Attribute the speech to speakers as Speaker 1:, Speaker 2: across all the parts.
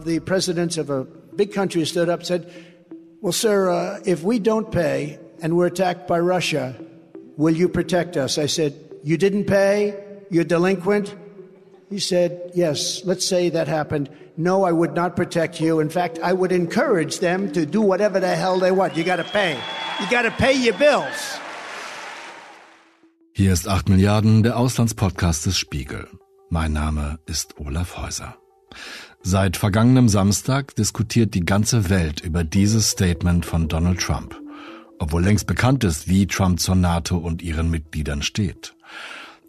Speaker 1: of the presidents of a big country stood up and said, Well, sir, uh, if we don't pay and we're attacked by Russia, will you protect us? I said, You didn't pay? You're delinquent? He said, Yes, let's say that happened. No, I would not protect you. In fact, I would encourage them to do whatever the hell they want. You got to pay. You got to pay your bills.
Speaker 2: Hier ist 8 Milliarden, der Auslandspodcast des Spiegel. Mein Name ist Olaf Häuser. Seit vergangenem Samstag diskutiert die ganze Welt über dieses Statement von Donald Trump, obwohl längst bekannt ist, wie Trump zur NATO und ihren Mitgliedern steht.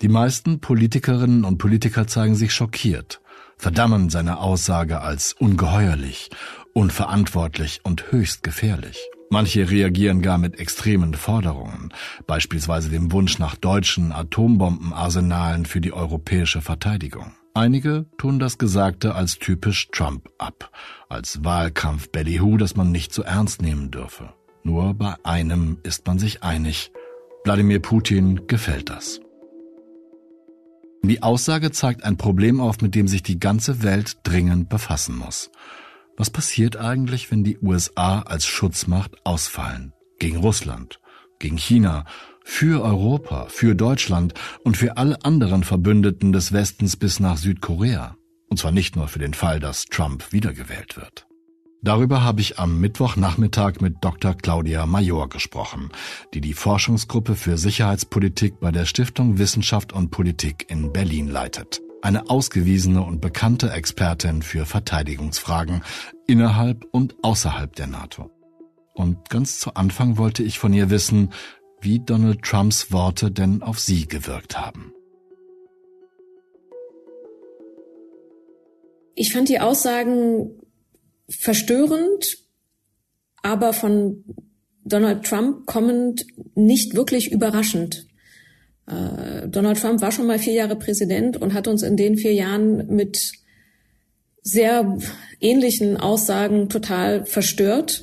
Speaker 2: Die meisten Politikerinnen und Politiker zeigen sich schockiert, verdammen seine Aussage als ungeheuerlich, unverantwortlich und höchst gefährlich. Manche reagieren gar mit extremen Forderungen, beispielsweise dem Wunsch nach deutschen Atombombenarsenalen für die europäische Verteidigung. Einige tun das Gesagte als typisch Trump ab, als Wahlkampf-Ballyhoo, das man nicht so ernst nehmen dürfe. Nur bei einem ist man sich einig. Wladimir Putin gefällt das. Die Aussage zeigt ein Problem auf, mit dem sich die ganze Welt dringend befassen muss. Was passiert eigentlich, wenn die USA als Schutzmacht ausfallen? Gegen Russland, gegen China, für Europa, für Deutschland und für alle anderen Verbündeten des Westens bis nach Südkorea. Und zwar nicht nur für den Fall, dass Trump wiedergewählt wird. Darüber habe ich am Mittwochnachmittag mit Dr. Claudia Major gesprochen, die die Forschungsgruppe für Sicherheitspolitik bei der Stiftung Wissenschaft und Politik in Berlin leitet. Eine ausgewiesene und bekannte Expertin für Verteidigungsfragen innerhalb und außerhalb der NATO. Und ganz zu Anfang wollte ich von ihr wissen, wie Donald Trumps Worte denn auf sie gewirkt haben.
Speaker 3: Ich fand die Aussagen verstörend, aber von Donald Trump kommend nicht wirklich überraschend. Äh, Donald Trump war schon mal vier Jahre Präsident und hat uns in den vier Jahren mit sehr ähnlichen Aussagen total verstört.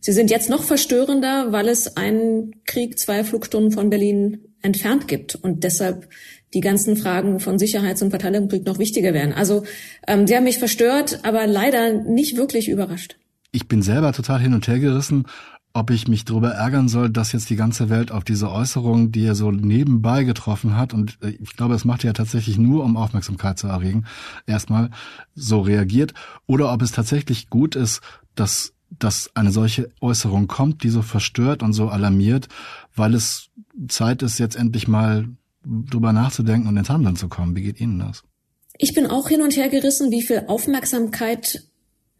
Speaker 3: Sie sind jetzt noch verstörender, weil es einen Krieg zwei Flugstunden von Berlin entfernt gibt und deshalb die ganzen Fragen von Sicherheits- und Verteidigungspolitik noch wichtiger werden. Also ähm, sie haben mich verstört, aber leider nicht wirklich überrascht.
Speaker 2: Ich bin selber total hin und her gerissen, ob ich mich darüber ärgern soll, dass jetzt die ganze Welt auf diese Äußerung, die er so nebenbei getroffen hat, und äh, ich glaube, es macht er ja tatsächlich nur, um Aufmerksamkeit zu erregen, erstmal so reagiert, oder ob es tatsächlich gut ist, dass dass eine solche Äußerung kommt, die so verstört und so alarmiert, weil es Zeit ist, jetzt endlich mal drüber nachzudenken und ins Handeln zu kommen. Wie geht Ihnen das?
Speaker 3: Ich bin auch hin und her gerissen, wie viel Aufmerksamkeit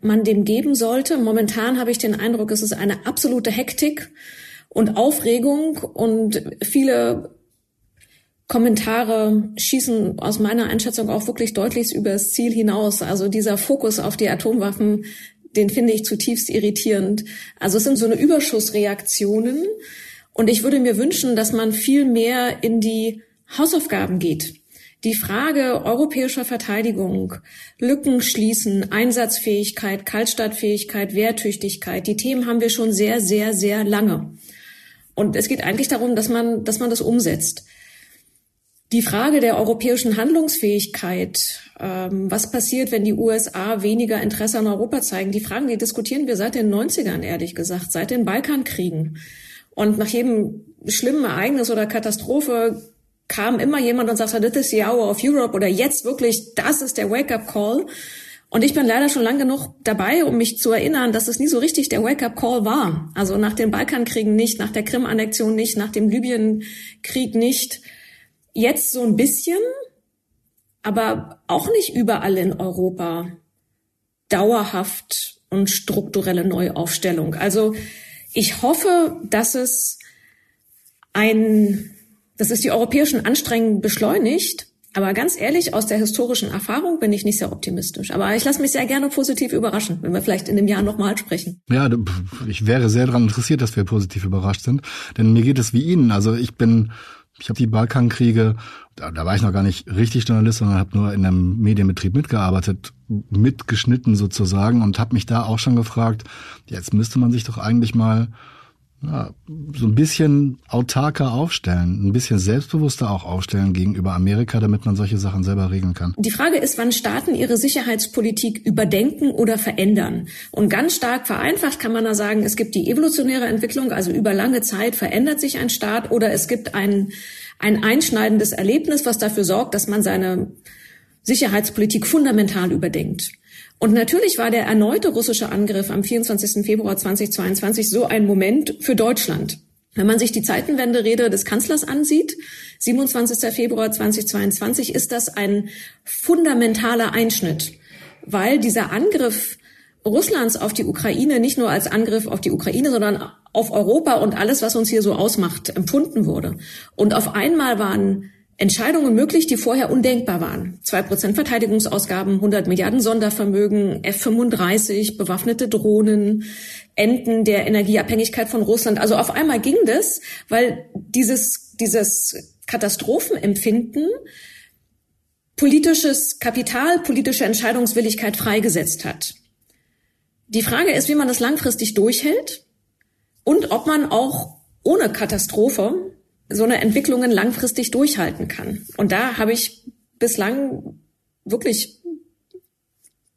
Speaker 3: man dem geben sollte. Momentan habe ich den Eindruck, es ist eine absolute Hektik und Aufregung und viele Kommentare schießen aus meiner Einschätzung auch wirklich deutlich über das Ziel hinaus. Also dieser Fokus auf die Atomwaffen, den finde ich zutiefst irritierend. Also es sind so eine Überschussreaktionen. Und ich würde mir wünschen, dass man viel mehr in die Hausaufgaben geht. Die Frage europäischer Verteidigung, Lücken schließen, Einsatzfähigkeit, Kaltstartfähigkeit, Wehrtüchtigkeit, die Themen haben wir schon sehr, sehr, sehr lange. Und es geht eigentlich darum, dass man, dass man das umsetzt. Die Frage der europäischen Handlungsfähigkeit, ähm, was passiert, wenn die USA weniger Interesse an Europa zeigen, die Fragen, die diskutieren wir seit den 90ern, ehrlich gesagt, seit den Balkankriegen. Und nach jedem schlimmen Ereignis oder Katastrophe kam immer jemand und sagte, this is the hour of Europe oder jetzt wirklich, das ist der Wake-up-Call. Und ich bin leider schon lang genug dabei, um mich zu erinnern, dass es nie so richtig der Wake-up-Call war. Also nach den Balkankriegen nicht, nach der Krim-Annexion nicht, nach dem Libyen-Krieg nicht. Jetzt so ein bisschen, aber auch nicht überall in Europa dauerhaft und strukturelle Neuaufstellung. Also ich hoffe, dass es ein dass es die europäischen Anstrengungen beschleunigt. Aber ganz ehrlich, aus der historischen Erfahrung bin ich nicht sehr optimistisch. Aber ich lasse mich sehr gerne positiv überraschen, wenn wir vielleicht in dem Jahr nochmal sprechen.
Speaker 2: Ja, ich wäre sehr daran interessiert, dass wir positiv überrascht sind. Denn mir geht es wie Ihnen. Also ich bin, ich habe die Balkankriege, da, da war ich noch gar nicht richtig Journalist, sondern habe nur in einem Medienbetrieb mitgearbeitet, mitgeschnitten sozusagen und habe mich da auch schon gefragt, jetzt müsste man sich doch eigentlich mal ja, so ein bisschen autarker aufstellen, ein bisschen selbstbewusster auch aufstellen gegenüber Amerika, damit man solche Sachen selber regeln kann.
Speaker 3: Die Frage ist, wann Staaten ihre Sicherheitspolitik überdenken oder verändern. Und ganz stark vereinfacht kann man da sagen, es gibt die evolutionäre Entwicklung, also über lange Zeit verändert sich ein Staat oder es gibt ein, ein einschneidendes Erlebnis, was dafür sorgt, dass man seine Sicherheitspolitik fundamental überdenkt. Und natürlich war der erneute russische Angriff am 24. Februar 2022 so ein Moment für Deutschland. Wenn man sich die Zeitenwende-Rede des Kanzlers ansieht, 27. Februar 2022, ist das ein fundamentaler Einschnitt, weil dieser Angriff Russlands auf die Ukraine nicht nur als Angriff auf die Ukraine, sondern auf Europa und alles, was uns hier so ausmacht, empfunden wurde. Und auf einmal waren Entscheidungen möglich, die vorher undenkbar waren. Zwei Prozent Verteidigungsausgaben, 100 Milliarden Sondervermögen, F-35, bewaffnete Drohnen, Enden der Energieabhängigkeit von Russland. Also auf einmal ging das, weil dieses, dieses Katastrophenempfinden politisches Kapital, politische Entscheidungswilligkeit freigesetzt hat. Die Frage ist, wie man das langfristig durchhält und ob man auch ohne Katastrophe so eine Entwicklungen langfristig durchhalten kann. Und da habe ich bislang wirklich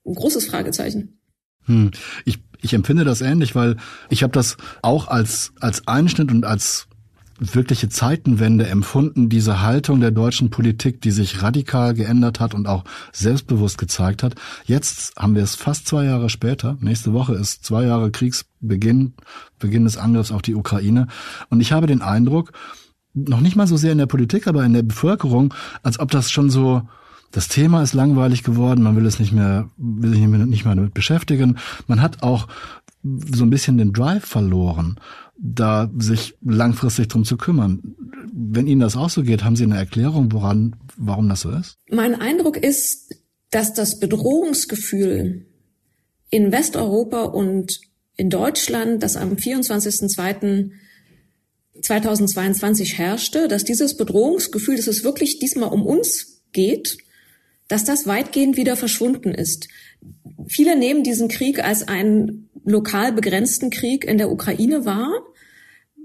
Speaker 3: ein großes Fragezeichen.
Speaker 2: Hm. Ich, ich empfinde das ähnlich, weil ich habe das auch als, als Einschnitt und als wirkliche Zeitenwende empfunden, diese Haltung der deutschen Politik, die sich radikal geändert hat und auch selbstbewusst gezeigt hat. Jetzt haben wir es fast zwei Jahre später. Nächste Woche ist zwei Jahre Kriegsbeginn, Beginn des Angriffs auf die Ukraine. Und ich habe den Eindruck, noch nicht mal so sehr in der Politik, aber in der Bevölkerung, als ob das schon so, das Thema ist langweilig geworden, man will es nicht mehr, will sich nicht mehr damit beschäftigen. Man hat auch so ein bisschen den Drive verloren, da sich langfristig drum zu kümmern. Wenn Ihnen das auch so geht, haben Sie eine Erklärung, woran, warum das so ist?
Speaker 3: Mein Eindruck ist, dass das Bedrohungsgefühl in Westeuropa und in Deutschland, das am 24.02. 2022 herrschte, dass dieses Bedrohungsgefühl, dass es wirklich diesmal um uns geht, dass das weitgehend wieder verschwunden ist. Viele nehmen diesen Krieg als einen lokal begrenzten Krieg in der Ukraine wahr.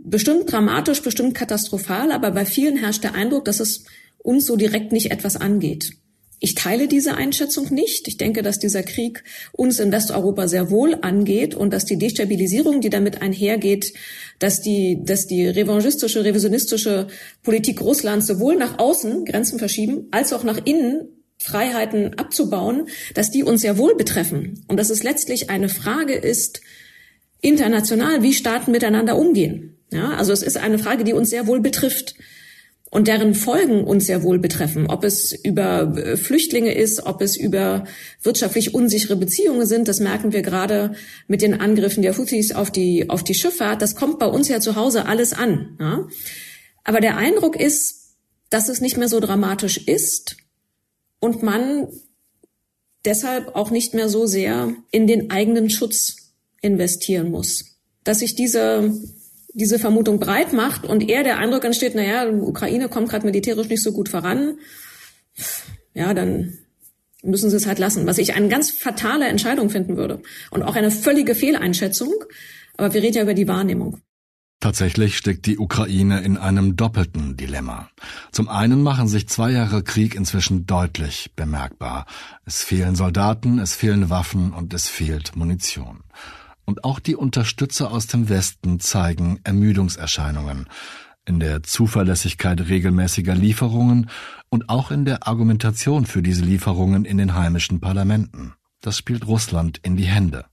Speaker 3: Bestimmt dramatisch, bestimmt katastrophal, aber bei vielen herrscht der Eindruck, dass es uns so direkt nicht etwas angeht. Ich teile diese Einschätzung nicht. Ich denke, dass dieser Krieg uns in Westeuropa sehr wohl angeht und dass die Destabilisierung, die damit einhergeht, dass die, dass die revanchistische, revisionistische Politik Russlands sowohl nach außen Grenzen verschieben, als auch nach innen Freiheiten abzubauen, dass die uns sehr wohl betreffen und dass es letztlich eine Frage ist, international, wie Staaten miteinander umgehen. Ja, also es ist eine Frage, die uns sehr wohl betrifft und deren Folgen uns sehr wohl betreffen. Ob es über äh, Flüchtlinge ist, ob es über wirtschaftlich unsichere Beziehungen sind, das merken wir gerade mit den Angriffen der Houthis auf die, auf die Schifffahrt. Das kommt bei uns ja zu Hause alles an. Ja? Aber der Eindruck ist, dass es nicht mehr so dramatisch ist und man deshalb auch nicht mehr so sehr in den eigenen Schutz investieren muss. Dass sich diese diese Vermutung breit macht und eher der Eindruck entsteht, naja, Ukraine kommt gerade militärisch nicht so gut voran, ja, dann müssen sie es halt lassen. Was ich eine ganz fatale Entscheidung finden würde und auch eine völlige Fehleinschätzung. Aber wir reden ja über die Wahrnehmung.
Speaker 2: Tatsächlich steckt die Ukraine in einem doppelten Dilemma. Zum einen machen sich zwei Jahre Krieg inzwischen deutlich bemerkbar. Es fehlen Soldaten, es fehlen Waffen und es fehlt Munition. Und auch die Unterstützer aus dem Westen zeigen Ermüdungserscheinungen in der Zuverlässigkeit regelmäßiger Lieferungen und auch in der Argumentation für diese Lieferungen in den heimischen Parlamenten. Das spielt Russland in die Hände.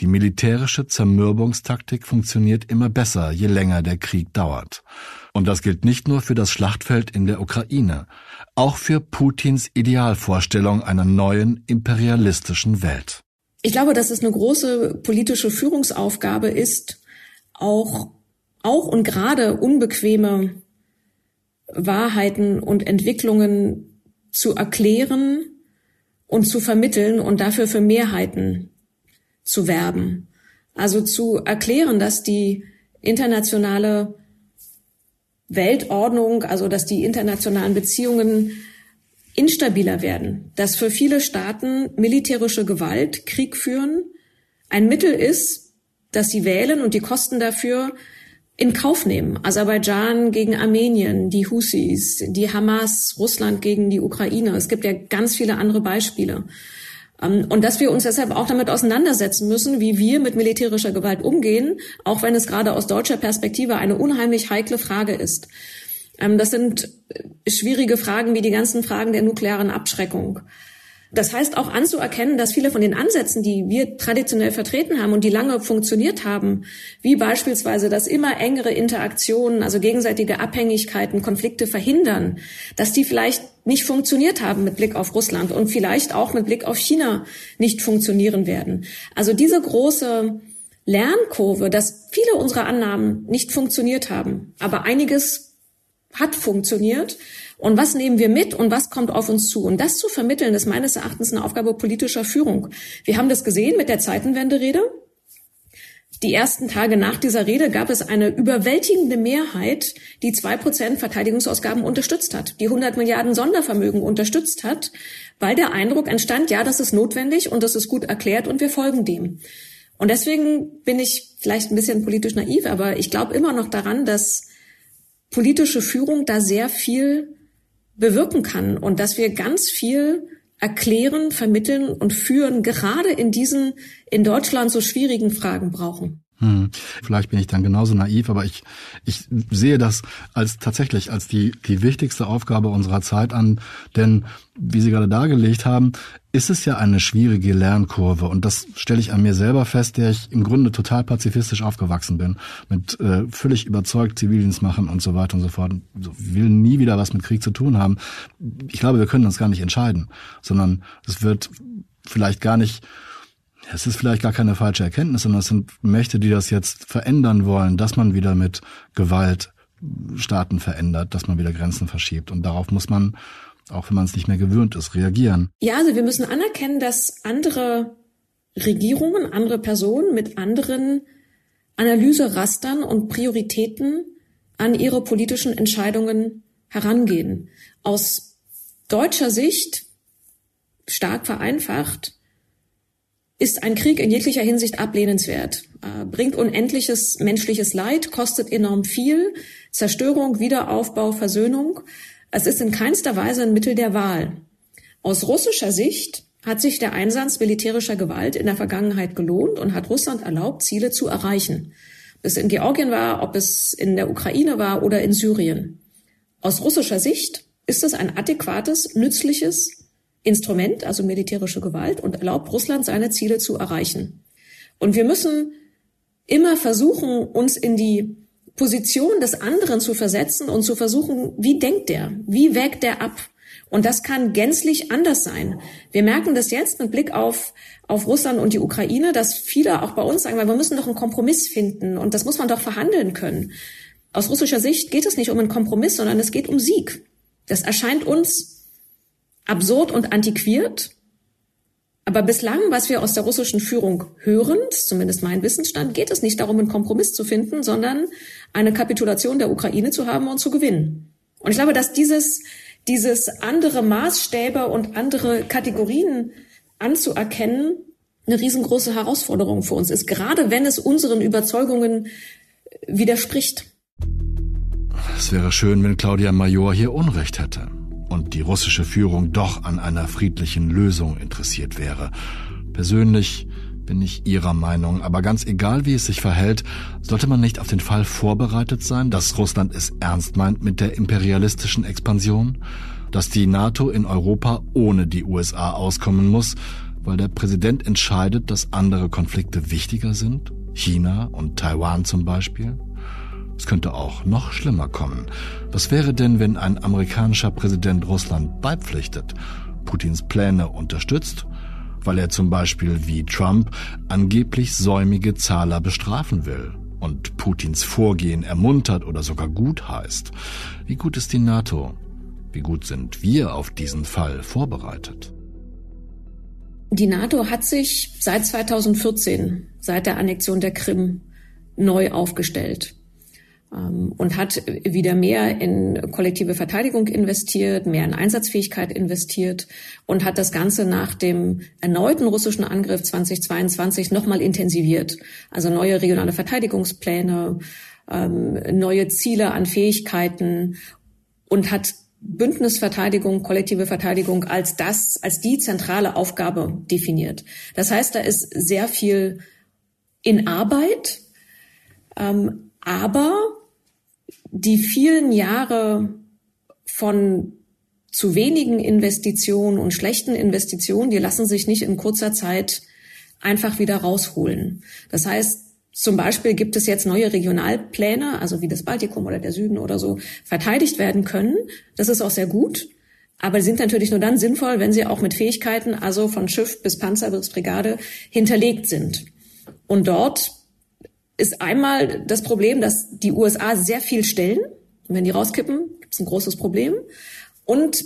Speaker 2: Die militärische Zermürbungstaktik funktioniert immer besser, je länger der Krieg dauert. Und das gilt nicht nur für das Schlachtfeld in der Ukraine, auch für Putins Idealvorstellung einer neuen imperialistischen Welt.
Speaker 3: Ich glaube, dass es eine große politische Führungsaufgabe ist, auch, auch und gerade unbequeme Wahrheiten und Entwicklungen zu erklären und zu vermitteln und dafür für Mehrheiten zu werben. Also zu erklären, dass die internationale Weltordnung, also dass die internationalen Beziehungen instabiler werden, dass für viele Staaten militärische Gewalt, Krieg führen, ein Mittel ist, das sie wählen und die Kosten dafür in Kauf nehmen. Aserbaidschan gegen Armenien, die Husis, die Hamas, Russland gegen die Ukraine. Es gibt ja ganz viele andere Beispiele. Ähm, und dass wir uns deshalb auch damit auseinandersetzen müssen, wie wir mit militärischer Gewalt umgehen, auch wenn es gerade aus deutscher Perspektive eine unheimlich heikle Frage ist. Ähm, das sind schwierige Fragen wie die ganzen Fragen der nuklearen Abschreckung. Das heißt auch anzuerkennen, dass viele von den Ansätzen, die wir traditionell vertreten haben und die lange funktioniert haben, wie beispielsweise das immer engere Interaktionen, also gegenseitige Abhängigkeiten, Konflikte verhindern, dass die vielleicht nicht funktioniert haben mit Blick auf Russland und vielleicht auch mit Blick auf China nicht funktionieren werden. Also diese große Lernkurve, dass viele unserer Annahmen nicht funktioniert haben, aber einiges hat funktioniert und was nehmen wir mit und was kommt auf uns zu? Und das zu vermitteln, ist meines Erachtens eine Aufgabe politischer Führung. Wir haben das gesehen mit der Zeitenwende-Rede. Die ersten Tage nach dieser Rede gab es eine überwältigende Mehrheit, die zwei Prozent Verteidigungsausgaben unterstützt hat, die 100 Milliarden Sondervermögen unterstützt hat, weil der Eindruck entstand, ja, das ist notwendig und das ist gut erklärt und wir folgen dem. Und deswegen bin ich vielleicht ein bisschen politisch naiv, aber ich glaube immer noch daran, dass politische Führung da sehr viel bewirken kann und dass wir ganz viel erklären, vermitteln und führen, gerade in diesen in Deutschland so schwierigen Fragen brauchen.
Speaker 2: Hm. Vielleicht bin ich dann genauso naiv, aber ich, ich sehe das als tatsächlich als die, die wichtigste Aufgabe unserer Zeit an, denn wie Sie gerade dargelegt haben, ist es ja eine schwierige Lernkurve und das stelle ich an mir selber fest, der ich im Grunde total pazifistisch aufgewachsen bin, mit äh, völlig überzeugt Zivildienst machen und so weiter und so fort. So, will nie wieder was mit Krieg zu tun haben. Ich glaube, wir können uns gar nicht entscheiden, sondern es wird vielleicht gar nicht es ist vielleicht gar keine falsche Erkenntnis, sondern es sind Mächte, die das jetzt verändern wollen, dass man wieder mit Gewalt Staaten verändert, dass man wieder Grenzen verschiebt. Und darauf muss man, auch wenn man es nicht mehr gewöhnt ist, reagieren.
Speaker 3: Ja, also wir müssen anerkennen, dass andere Regierungen, andere Personen mit anderen Analyserastern und Prioritäten an ihre politischen Entscheidungen herangehen. Aus deutscher Sicht, stark vereinfacht, ist ein Krieg in jeglicher Hinsicht ablehnenswert, äh, bringt unendliches menschliches Leid, kostet enorm viel, Zerstörung, Wiederaufbau, Versöhnung. Es ist in keinster Weise ein Mittel der Wahl. Aus russischer Sicht hat sich der Einsatz militärischer Gewalt in der Vergangenheit gelohnt und hat Russland erlaubt, Ziele zu erreichen. Ob es in Georgien war, ob es in der Ukraine war oder in Syrien. Aus russischer Sicht ist es ein adäquates, nützliches Instrument, also militärische Gewalt, und erlaubt Russland seine Ziele zu erreichen. Und wir müssen immer versuchen, uns in die Position des anderen zu versetzen und zu versuchen, wie denkt der? Wie wägt der ab? Und das kann gänzlich anders sein. Wir merken das jetzt mit Blick auf, auf Russland und die Ukraine, dass viele auch bei uns sagen, wir müssen doch einen Kompromiss finden und das muss man doch verhandeln können. Aus russischer Sicht geht es nicht um einen Kompromiss, sondern es geht um Sieg. Das erscheint uns absurd und antiquiert. Aber bislang, was wir aus der russischen Führung hören, zumindest mein Wissensstand, geht es nicht darum, einen Kompromiss zu finden, sondern eine Kapitulation der Ukraine zu haben und zu gewinnen. Und ich glaube, dass dieses, dieses andere Maßstäbe und andere Kategorien anzuerkennen, eine riesengroße Herausforderung für uns ist, gerade wenn es unseren Überzeugungen widerspricht.
Speaker 2: Es wäre schön, wenn Claudia Major hier Unrecht hätte und die russische Führung doch an einer friedlichen Lösung interessiert wäre. Persönlich bin ich Ihrer Meinung, aber ganz egal, wie es sich verhält, sollte man nicht auf den Fall vorbereitet sein, dass Russland es ernst meint mit der imperialistischen Expansion, dass die NATO in Europa ohne die USA auskommen muss, weil der Präsident entscheidet, dass andere Konflikte wichtiger sind, China und Taiwan zum Beispiel? Es könnte auch noch schlimmer kommen. Was wäre denn, wenn ein amerikanischer Präsident Russland beipflichtet, Putins Pläne unterstützt, weil er zum Beispiel wie Trump angeblich säumige Zahler bestrafen will und Putins Vorgehen ermuntert oder sogar gut heißt? Wie gut ist die NATO? Wie gut sind wir auf diesen Fall vorbereitet?
Speaker 3: Die NATO hat sich seit 2014, seit der Annexion der Krim, neu aufgestellt. Ähm, und hat wieder mehr in kollektive Verteidigung investiert, mehr in Einsatzfähigkeit investiert und hat das Ganze nach dem erneuten russischen Angriff 2022 nochmal intensiviert. Also neue regionale Verteidigungspläne, ähm, neue Ziele an Fähigkeiten und hat Bündnisverteidigung, kollektive Verteidigung als das, als die zentrale Aufgabe definiert. Das heißt, da ist sehr viel in Arbeit, ähm, aber die vielen Jahre von zu wenigen Investitionen und schlechten Investitionen, die lassen sich nicht in kurzer Zeit einfach wieder rausholen. Das heißt, zum Beispiel gibt es jetzt neue Regionalpläne, also wie das Baltikum oder der Süden oder so, verteidigt werden können. Das ist auch sehr gut. Aber sind natürlich nur dann sinnvoll, wenn sie auch mit Fähigkeiten, also von Schiff bis Panzer bis Brigade, hinterlegt sind. Und dort ist einmal das Problem, dass die USA sehr viel stellen. Und wenn die rauskippen, gibt es ein großes Problem. Und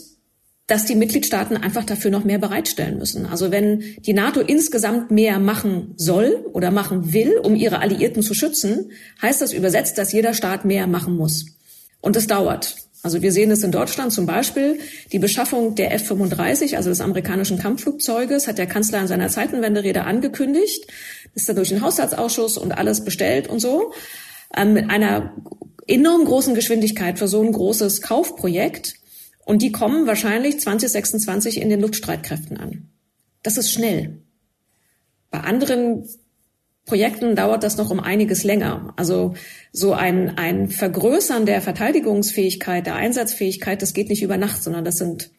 Speaker 3: dass die Mitgliedstaaten einfach dafür noch mehr bereitstellen müssen. Also wenn die NATO insgesamt mehr machen soll oder machen will, um ihre Alliierten zu schützen, heißt das übersetzt, dass jeder Staat mehr machen muss. Und es dauert. Also wir sehen es in Deutschland zum Beispiel. Die Beschaffung der F-35, also des amerikanischen Kampfflugzeuges, hat der Kanzler in seiner Zeitenwenderede angekündigt. Ist dann durch den Haushaltsausschuss und alles bestellt und so. Ähm, mit einer enorm großen Geschwindigkeit für so ein großes Kaufprojekt. Und die kommen wahrscheinlich 2026 in den Luftstreitkräften an. Das ist schnell. Bei anderen Projekten dauert das noch um einiges länger. Also so ein, ein Vergrößern der Verteidigungsfähigkeit, der Einsatzfähigkeit, das geht nicht über Nacht, sondern das sind,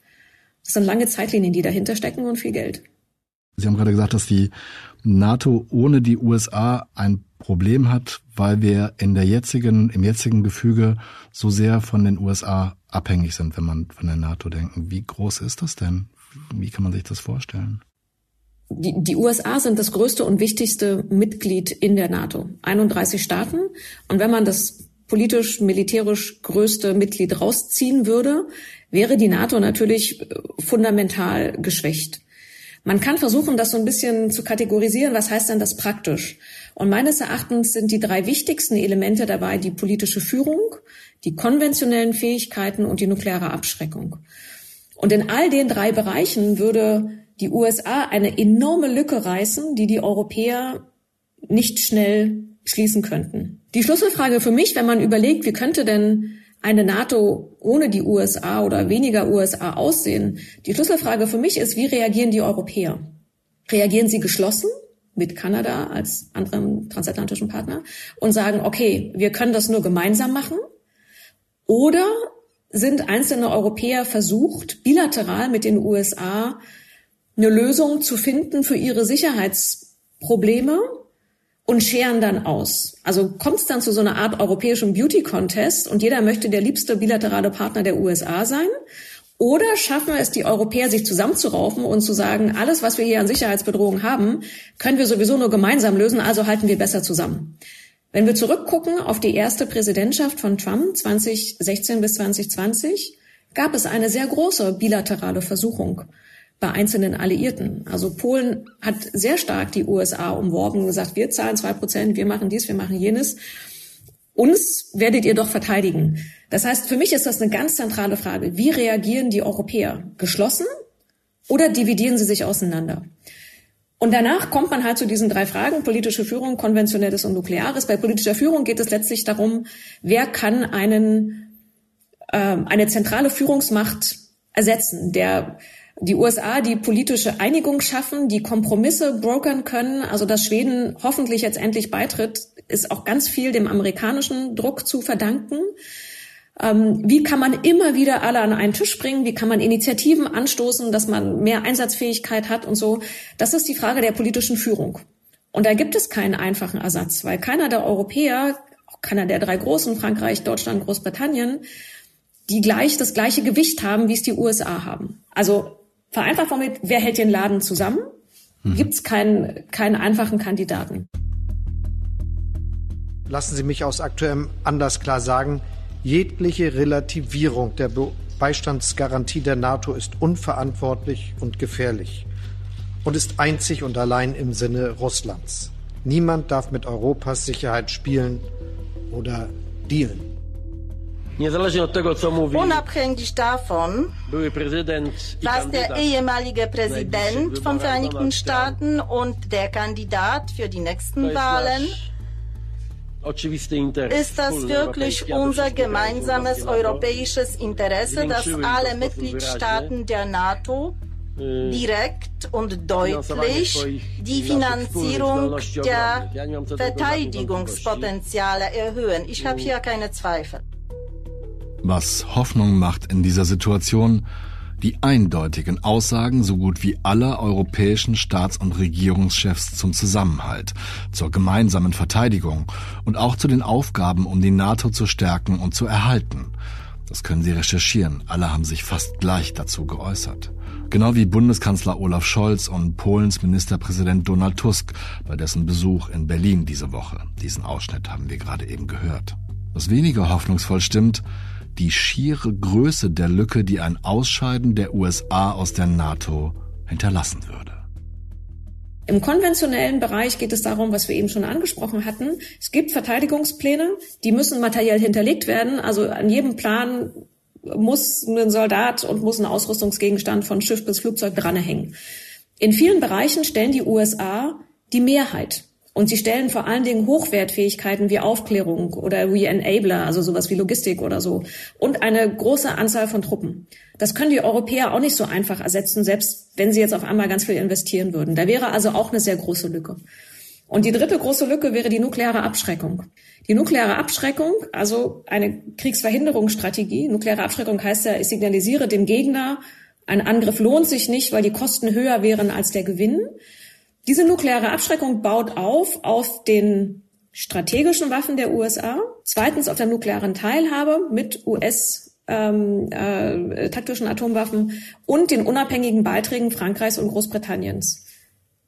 Speaker 3: das sind lange Zeitlinien, die dahinter stecken und viel Geld.
Speaker 2: Sie haben gerade gesagt, dass die NATO ohne die USA ein Problem hat, weil wir in der jetzigen, im jetzigen Gefüge so sehr von den USA abhängig sind, wenn man von der NATO denkt. Wie groß ist das denn? Wie kann man sich das vorstellen?
Speaker 3: Die, die USA sind das größte und wichtigste Mitglied in der NATO. 31 Staaten. Und wenn man das politisch, militärisch größte Mitglied rausziehen würde, wäre die NATO natürlich äh, fundamental geschwächt. Man kann versuchen, das so ein bisschen zu kategorisieren. Was heißt denn das praktisch? Und meines Erachtens sind die drei wichtigsten Elemente dabei die politische Führung, die konventionellen Fähigkeiten und die nukleare Abschreckung. Und in all den drei Bereichen würde die USA eine enorme Lücke reißen, die die Europäer nicht schnell schließen könnten. Die Schlüsselfrage für mich, wenn man überlegt, wie könnte denn eine NATO ohne die USA oder weniger USA aussehen? Die Schlüsselfrage für mich ist, wie reagieren die Europäer? Reagieren sie geschlossen mit Kanada als anderem transatlantischen Partner und sagen, okay, wir können das nur gemeinsam machen? Oder sind einzelne Europäer versucht, bilateral mit den USA eine Lösung zu finden für ihre Sicherheitsprobleme und scheren dann aus. Also kommt es dann zu so einer Art europäischen Beauty-Contest und jeder möchte der liebste bilaterale Partner der USA sein? Oder schaffen wir es, die Europäer sich zusammenzuraufen und zu sagen, alles, was wir hier an Sicherheitsbedrohungen haben, können wir sowieso nur gemeinsam lösen, also halten wir besser zusammen. Wenn wir zurückgucken auf die erste Präsidentschaft von Trump 2016 bis 2020, gab es eine sehr große bilaterale Versuchung bei einzelnen Alliierten. Also Polen hat sehr stark die USA umworben und gesagt, wir zahlen zwei Prozent, wir machen dies, wir machen jenes. Uns werdet ihr doch verteidigen. Das heißt, für mich ist das eine ganz zentrale Frage. Wie reagieren die Europäer? Geschlossen oder dividieren sie sich auseinander? Und danach kommt man halt zu diesen drei Fragen, politische Führung, konventionelles und nukleares. Bei politischer Führung geht es letztlich darum, wer kann einen, äh, eine zentrale Führungsmacht ersetzen, der die USA die politische Einigung schaffen, die Kompromisse brokern können. Also dass Schweden hoffentlich jetzt endlich beitritt, ist auch ganz viel dem amerikanischen Druck zu verdanken. Ähm, wie kann man immer wieder alle an einen Tisch bringen? Wie kann man Initiativen anstoßen, dass man mehr Einsatzfähigkeit hat und so? Das ist die Frage der politischen Führung. Und da gibt es keinen einfachen Ersatz, weil keiner der Europäer, keiner der drei großen, Frankreich, Deutschland, Großbritannien, die gleich das gleiche Gewicht haben, wie es die USA haben. Also vereinfacht formuliert, wer hält den Laden zusammen? Mhm. Gibt es keinen, keinen einfachen Kandidaten.
Speaker 4: Lassen Sie mich aus aktuellem Anlass klar sagen, Jegliche Relativierung der Beistandsgarantie der NATO ist unverantwortlich und gefährlich und ist einzig und allein im Sinne Russlands. Niemand darf mit Europas Sicherheit spielen oder dealen.
Speaker 5: Unabhängig davon, was der ehemalige Präsident von Vereinigten Staaten und der Kandidat für die nächsten Wahlen. Ist das wirklich unser gemeinsames europäisches Interesse, dass alle Mitgliedstaaten der NATO direkt und deutlich die Finanzierung der Verteidigungspotenziale erhöhen? Ich habe hier keine Zweifel.
Speaker 2: Was Hoffnung macht in dieser Situation, die eindeutigen Aussagen so gut wie aller europäischen Staats- und Regierungschefs zum Zusammenhalt, zur gemeinsamen Verteidigung und auch zu den Aufgaben, um die NATO zu stärken und zu erhalten. Das können Sie recherchieren. Alle haben sich fast gleich dazu geäußert. Genau wie Bundeskanzler Olaf Scholz und Polens Ministerpräsident Donald Tusk bei dessen Besuch in Berlin diese Woche. Diesen Ausschnitt haben wir gerade eben gehört. Was weniger hoffnungsvoll stimmt, die schiere Größe der Lücke, die ein Ausscheiden der USA aus der NATO hinterlassen würde.
Speaker 3: Im konventionellen Bereich geht es darum, was wir eben schon angesprochen hatten. Es gibt Verteidigungspläne, die müssen materiell hinterlegt werden. Also an jedem Plan muss ein Soldat und muss ein Ausrüstungsgegenstand von Schiff bis Flugzeug dranhängen. In vielen Bereichen stellen die USA die Mehrheit und sie stellen vor allen Dingen Hochwertfähigkeiten wie Aufklärung oder wie Enabler, also sowas wie Logistik oder so, und eine große Anzahl von Truppen. Das können die Europäer auch nicht so einfach ersetzen, selbst wenn sie jetzt auf einmal ganz viel investieren würden. Da wäre also auch eine sehr große Lücke. Und die dritte große Lücke wäre die nukleare Abschreckung. Die nukleare Abschreckung, also eine Kriegsverhinderungsstrategie. Nukleare Abschreckung heißt ja, ich signalisiere dem Gegner, ein Angriff lohnt sich nicht, weil die Kosten höher wären als der Gewinn. Diese nukleare Abschreckung baut auf auf den strategischen Waffen der USA, zweitens auf der nuklearen Teilhabe mit US ähm, äh, taktischen Atomwaffen und den unabhängigen Beiträgen Frankreichs und Großbritanniens.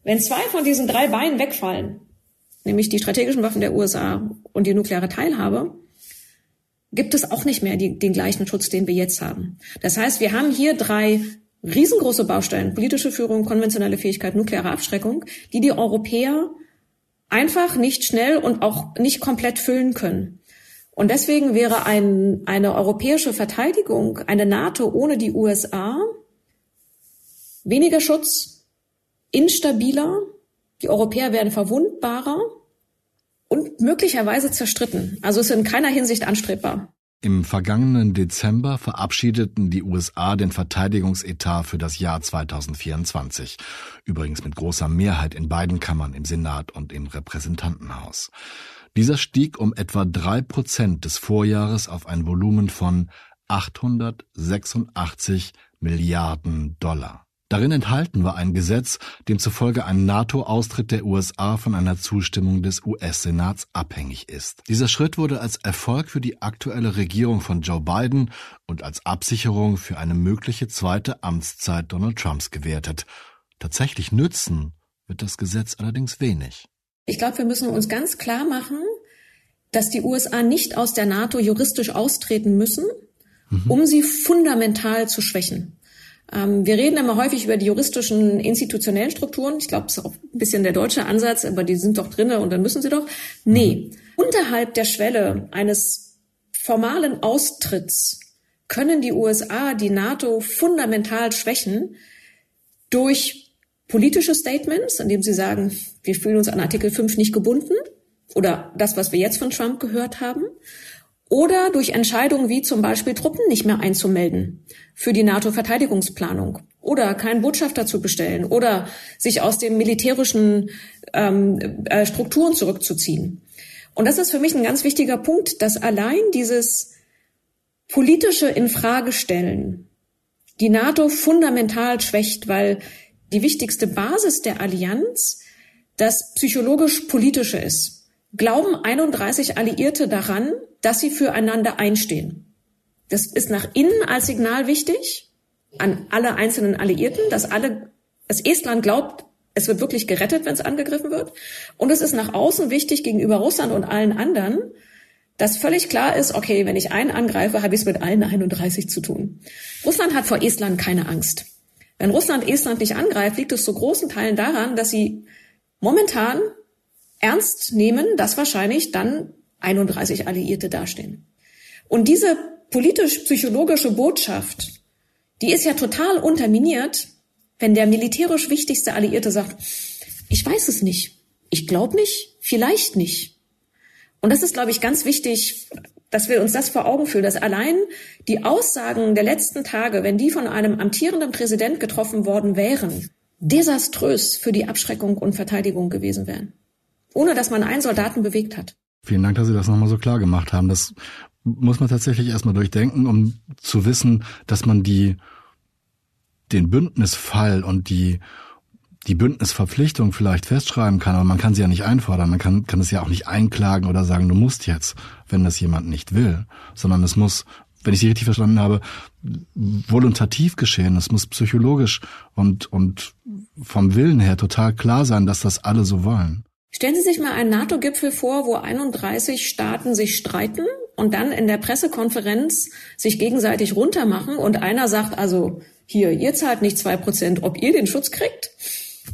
Speaker 3: Wenn zwei von diesen drei Beinen wegfallen, nämlich die strategischen Waffen der USA und die nukleare Teilhabe, gibt es auch nicht mehr die, den gleichen Schutz, den wir jetzt haben. Das heißt, wir haben hier drei riesengroße Baustellen, politische Führung, konventionelle Fähigkeit, nukleare Abschreckung, die die Europäer einfach nicht schnell und auch nicht komplett füllen können. Und deswegen wäre ein, eine europäische Verteidigung, eine NATO ohne die USA weniger Schutz, instabiler, die Europäer werden verwundbarer und möglicherweise zerstritten. Also ist in keiner Hinsicht anstrebbar.
Speaker 2: Im vergangenen Dezember verabschiedeten die USA den Verteidigungsetat für das Jahr 2024. Übrigens mit großer Mehrheit in beiden Kammern, im Senat und im Repräsentantenhaus. Dieser stieg um etwa drei Prozent des Vorjahres auf ein Volumen von 886 Milliarden Dollar. Darin enthalten war ein Gesetz, demzufolge ein NATO-Austritt der USA von einer Zustimmung des US-Senats abhängig ist. Dieser Schritt wurde als Erfolg für die aktuelle Regierung von Joe Biden und als Absicherung für eine mögliche zweite Amtszeit Donald Trumps gewertet. Tatsächlich nützen wird das Gesetz allerdings wenig.
Speaker 3: Ich glaube, wir müssen uns ganz klar machen, dass die USA nicht aus der NATO juristisch austreten müssen, mhm. um sie fundamental zu schwächen. Ähm, wir reden immer häufig über die juristischen institutionellen Strukturen. Ich glaube, das ist auch ein bisschen der deutsche Ansatz, aber die sind doch drinne und dann müssen sie doch. Nee, mhm. unterhalb der Schwelle eines formalen Austritts können die USA die NATO fundamental schwächen durch politische Statements, indem sie sagen, wir fühlen uns an Artikel 5 nicht gebunden oder das, was wir jetzt von Trump gehört haben oder durch Entscheidungen wie zum Beispiel Truppen nicht mehr einzumelden für die NATO-Verteidigungsplanung oder keinen Botschafter zu bestellen oder sich aus den militärischen ähm, äh, Strukturen zurückzuziehen. Und das ist für mich ein ganz wichtiger Punkt, dass allein dieses politische Infragestellen die NATO fundamental schwächt, weil die wichtigste Basis der Allianz das psychologisch-politische ist glauben 31 Alliierte daran, dass sie füreinander einstehen. Das ist nach innen als Signal wichtig an alle einzelnen Alliierten, dass alle, dass Estland glaubt, es wird wirklich gerettet, wenn es angegriffen wird. Und es ist nach außen wichtig gegenüber Russland und allen anderen, dass völlig klar ist, okay, wenn ich einen angreife, habe ich es mit allen 31 zu tun. Russland hat vor Estland keine Angst. Wenn Russland Estland nicht angreift, liegt es zu großen Teilen daran, dass sie momentan ernst nehmen, dass wahrscheinlich dann 31 Alliierte dastehen. Und diese politisch-psychologische Botschaft, die ist ja total unterminiert, wenn der militärisch wichtigste Alliierte sagt, ich weiß es nicht, ich glaube nicht, vielleicht nicht. Und das ist, glaube ich, ganz wichtig, dass wir uns das vor Augen führen, dass allein die Aussagen der letzten Tage, wenn die von einem amtierenden Präsident getroffen worden wären, desaströs für die Abschreckung und Verteidigung gewesen wären. Ohne dass man einen Soldaten bewegt hat.
Speaker 2: Vielen Dank, dass Sie das nochmal so klar gemacht haben. Das muss man tatsächlich erstmal durchdenken, um zu wissen, dass man die, den Bündnisfall und die, die Bündnisverpflichtung vielleicht festschreiben kann, aber man kann sie ja nicht einfordern. Man kann, kann es ja auch nicht einklagen oder sagen, du musst jetzt, wenn das jemand nicht will, sondern es muss, wenn ich Sie richtig verstanden habe, volontativ geschehen. Es muss psychologisch und, und vom Willen her total klar sein, dass das alle so wollen.
Speaker 3: Stellen Sie sich mal einen NATO-Gipfel vor, wo 31 Staaten sich streiten und dann in der Pressekonferenz sich gegenseitig runtermachen und einer sagt also, hier, ihr zahlt nicht zwei Prozent, ob ihr den Schutz kriegt?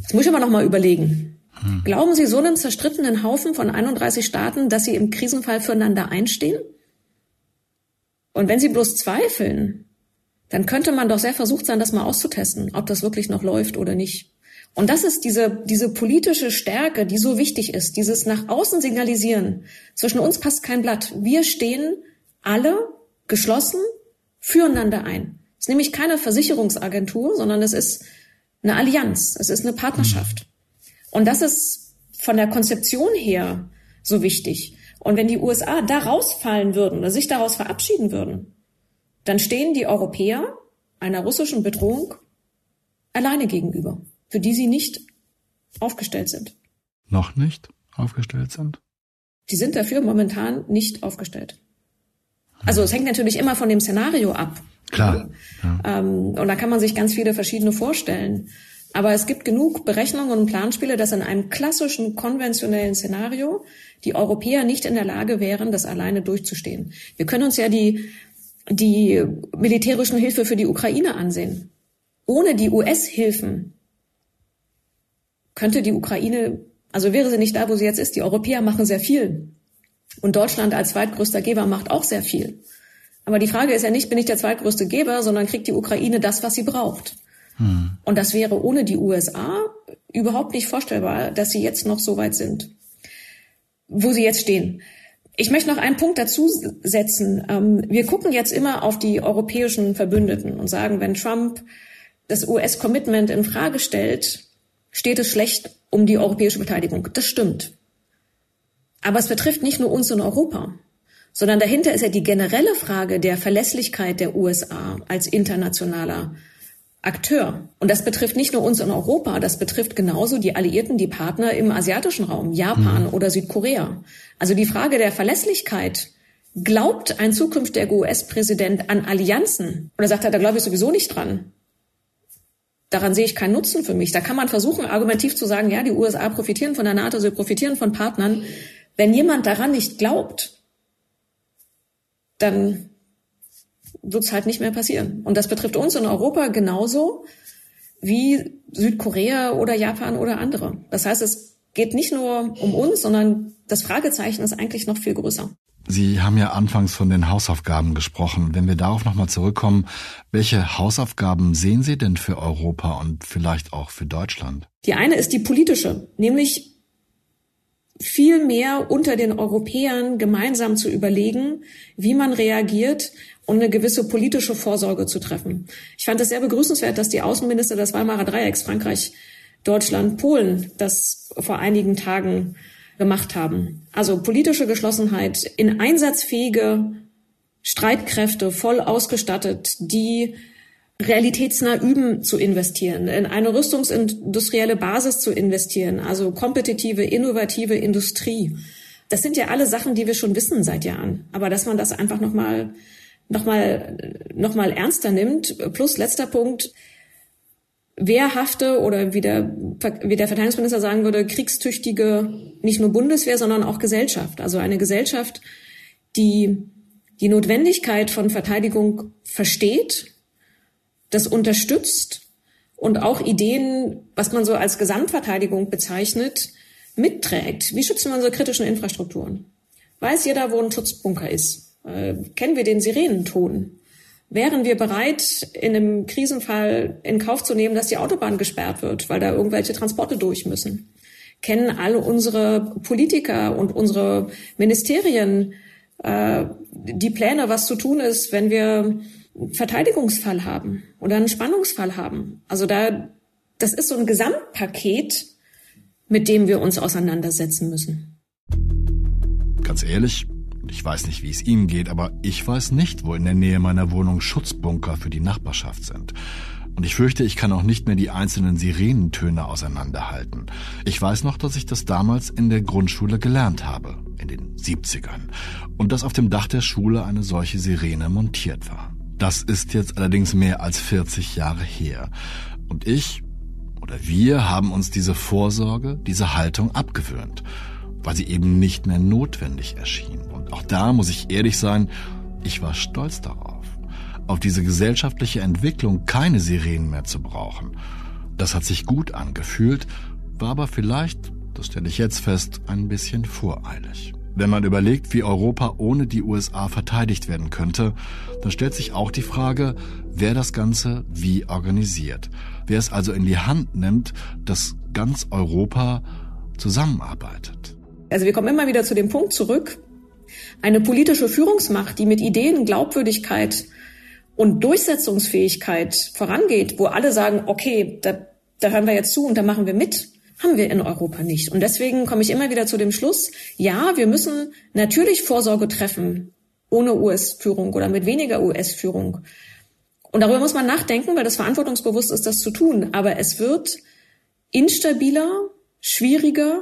Speaker 3: Das muss ich aber noch mal überlegen. Hm. Glauben Sie so einem zerstrittenen Haufen von 31 Staaten, dass sie im Krisenfall füreinander einstehen? Und wenn Sie bloß zweifeln, dann könnte man doch sehr versucht sein, das mal auszutesten, ob das wirklich noch läuft oder nicht. Und das ist diese, diese politische Stärke, die so wichtig ist, dieses nach außen signalisieren. Zwischen uns passt kein Blatt. Wir stehen alle geschlossen füreinander ein. Es ist nämlich keine Versicherungsagentur, sondern es ist eine Allianz, es ist eine Partnerschaft. Und das ist von der Konzeption her so wichtig. Und wenn die USA da rausfallen würden oder sich daraus verabschieden würden, dann stehen die Europäer einer russischen Bedrohung alleine gegenüber, für die sie nicht aufgestellt sind.
Speaker 2: Noch nicht aufgestellt sind?
Speaker 3: Die sind dafür momentan nicht aufgestellt. Also es hängt natürlich immer von dem Szenario ab.
Speaker 2: Klar.
Speaker 3: Ja. Ähm, und da kann man sich ganz viele verschiedene vorstellen. Aber es gibt genug Berechnungen und Planspiele, dass in einem klassischen konventionellen Szenario die Europäer nicht in der Lage wären, das alleine durchzustehen. Wir können uns ja die, die militärischen Hilfe für die Ukraine ansehen. Ohne die US-Hilfen könnte die Ukraine, also wäre sie nicht da, wo sie jetzt ist. Die Europäer machen sehr viel. Und Deutschland als zweitgrößter Geber macht auch sehr viel. Aber die Frage ist ja nicht, bin ich der zweitgrößte Geber, sondern kriegt die Ukraine das, was sie braucht. Hm. Und das wäre ohne die USA überhaupt nicht vorstellbar, dass sie jetzt noch so weit sind, wo sie jetzt stehen. Ich möchte noch einen Punkt dazu setzen. Ähm, wir gucken jetzt immer auf die europäischen Verbündeten und sagen, wenn Trump das US-Commitment in Frage stellt, steht es schlecht um die europäische Beteiligung. Das stimmt. Aber es betrifft nicht nur uns in Europa sondern dahinter ist ja die generelle Frage der Verlässlichkeit der USA als internationaler Akteur. Und das betrifft nicht nur uns in Europa, das betrifft genauso die Alliierten, die Partner im asiatischen Raum, Japan mhm. oder Südkorea. Also die Frage der Verlässlichkeit, glaubt ein zukünftiger US-Präsident an Allianzen? Oder sagt er, da glaube ich sowieso nicht dran? Daran sehe ich keinen Nutzen für mich. Da kann man versuchen, argumentiv zu sagen, ja, die USA profitieren von der NATO, sie profitieren von Partnern. Wenn jemand daran nicht glaubt, dann wird es halt nicht mehr passieren. Und das betrifft uns in Europa genauso wie Südkorea oder Japan oder andere. Das heißt, es geht nicht nur um uns, sondern das Fragezeichen ist eigentlich noch viel größer.
Speaker 2: Sie haben ja anfangs von den Hausaufgaben gesprochen. Wenn wir darauf nochmal zurückkommen, welche Hausaufgaben sehen Sie denn für Europa und vielleicht auch für Deutschland?
Speaker 3: Die eine ist die politische, nämlich viel mehr unter den Europäern gemeinsam zu überlegen, wie man reagiert und eine gewisse politische Vorsorge zu treffen. Ich fand es sehr begrüßenswert, dass die Außenminister des Weimarer Dreiecks, Frankreich, Deutschland, Polen, das vor einigen Tagen gemacht haben. Also politische Geschlossenheit in einsatzfähige Streitkräfte voll ausgestattet, die realitätsnah üben zu investieren, in eine rüstungsindustrielle Basis zu investieren, also kompetitive, innovative Industrie. Das sind ja alle Sachen, die wir schon wissen seit Jahren. Aber dass man das einfach nochmal noch mal, noch mal ernster nimmt. Plus letzter Punkt, wehrhafte oder wie der, wie der Verteidigungsminister sagen würde, kriegstüchtige, nicht nur Bundeswehr, sondern auch Gesellschaft. Also eine Gesellschaft, die die Notwendigkeit von Verteidigung versteht das unterstützt und auch Ideen, was man so als Gesamtverteidigung bezeichnet, mitträgt. Wie schützen wir unsere kritischen Infrastrukturen? Weiß jeder, wo ein Schutzbunker ist? Äh, kennen wir den Sirenenton? Wären wir bereit, in einem Krisenfall in Kauf zu nehmen, dass die Autobahn gesperrt wird, weil da irgendwelche Transporte durch müssen? kennen alle unsere Politiker und unsere Ministerien äh, die Pläne, was zu tun ist, wenn wir einen Verteidigungsfall haben oder einen Spannungsfall haben. Also da, das ist so ein Gesamtpaket, mit dem wir uns auseinandersetzen müssen.
Speaker 2: Ganz ehrlich, ich weiß nicht, wie es Ihnen geht, aber ich weiß nicht, wo in der Nähe meiner Wohnung Schutzbunker für die Nachbarschaft sind. Und ich fürchte, ich kann auch nicht mehr die einzelnen Sirenentöne auseinanderhalten. Ich weiß noch, dass ich das damals in der Grundschule gelernt habe, in den 70ern. Und dass auf dem Dach der Schule eine solche Sirene montiert war. Das ist jetzt allerdings mehr als 40 Jahre her. Und ich oder wir haben uns diese Vorsorge, diese Haltung abgewöhnt, weil sie eben nicht mehr notwendig erschien. Auch da muss ich ehrlich sein, ich war stolz darauf auf diese gesellschaftliche Entwicklung keine Sirenen mehr zu brauchen. Das hat sich gut angefühlt, war aber vielleicht, das stelle ich jetzt fest, ein bisschen voreilig. Wenn man überlegt, wie Europa ohne die USA verteidigt werden könnte, dann stellt sich auch die Frage, wer das Ganze wie organisiert. Wer es also in die Hand nimmt, dass ganz Europa zusammenarbeitet.
Speaker 3: Also wir kommen immer wieder zu dem Punkt zurück, eine politische Führungsmacht, die mit Ideen, Glaubwürdigkeit und Durchsetzungsfähigkeit vorangeht, wo alle sagen, okay, da, da hören wir jetzt zu und da machen wir mit, haben wir in Europa nicht. Und deswegen komme ich immer wieder zu dem Schluss, ja, wir müssen natürlich Vorsorge treffen ohne US-Führung oder mit weniger US-Führung. Und darüber muss man nachdenken, weil das verantwortungsbewusst ist, das zu tun. Aber es wird instabiler, schwieriger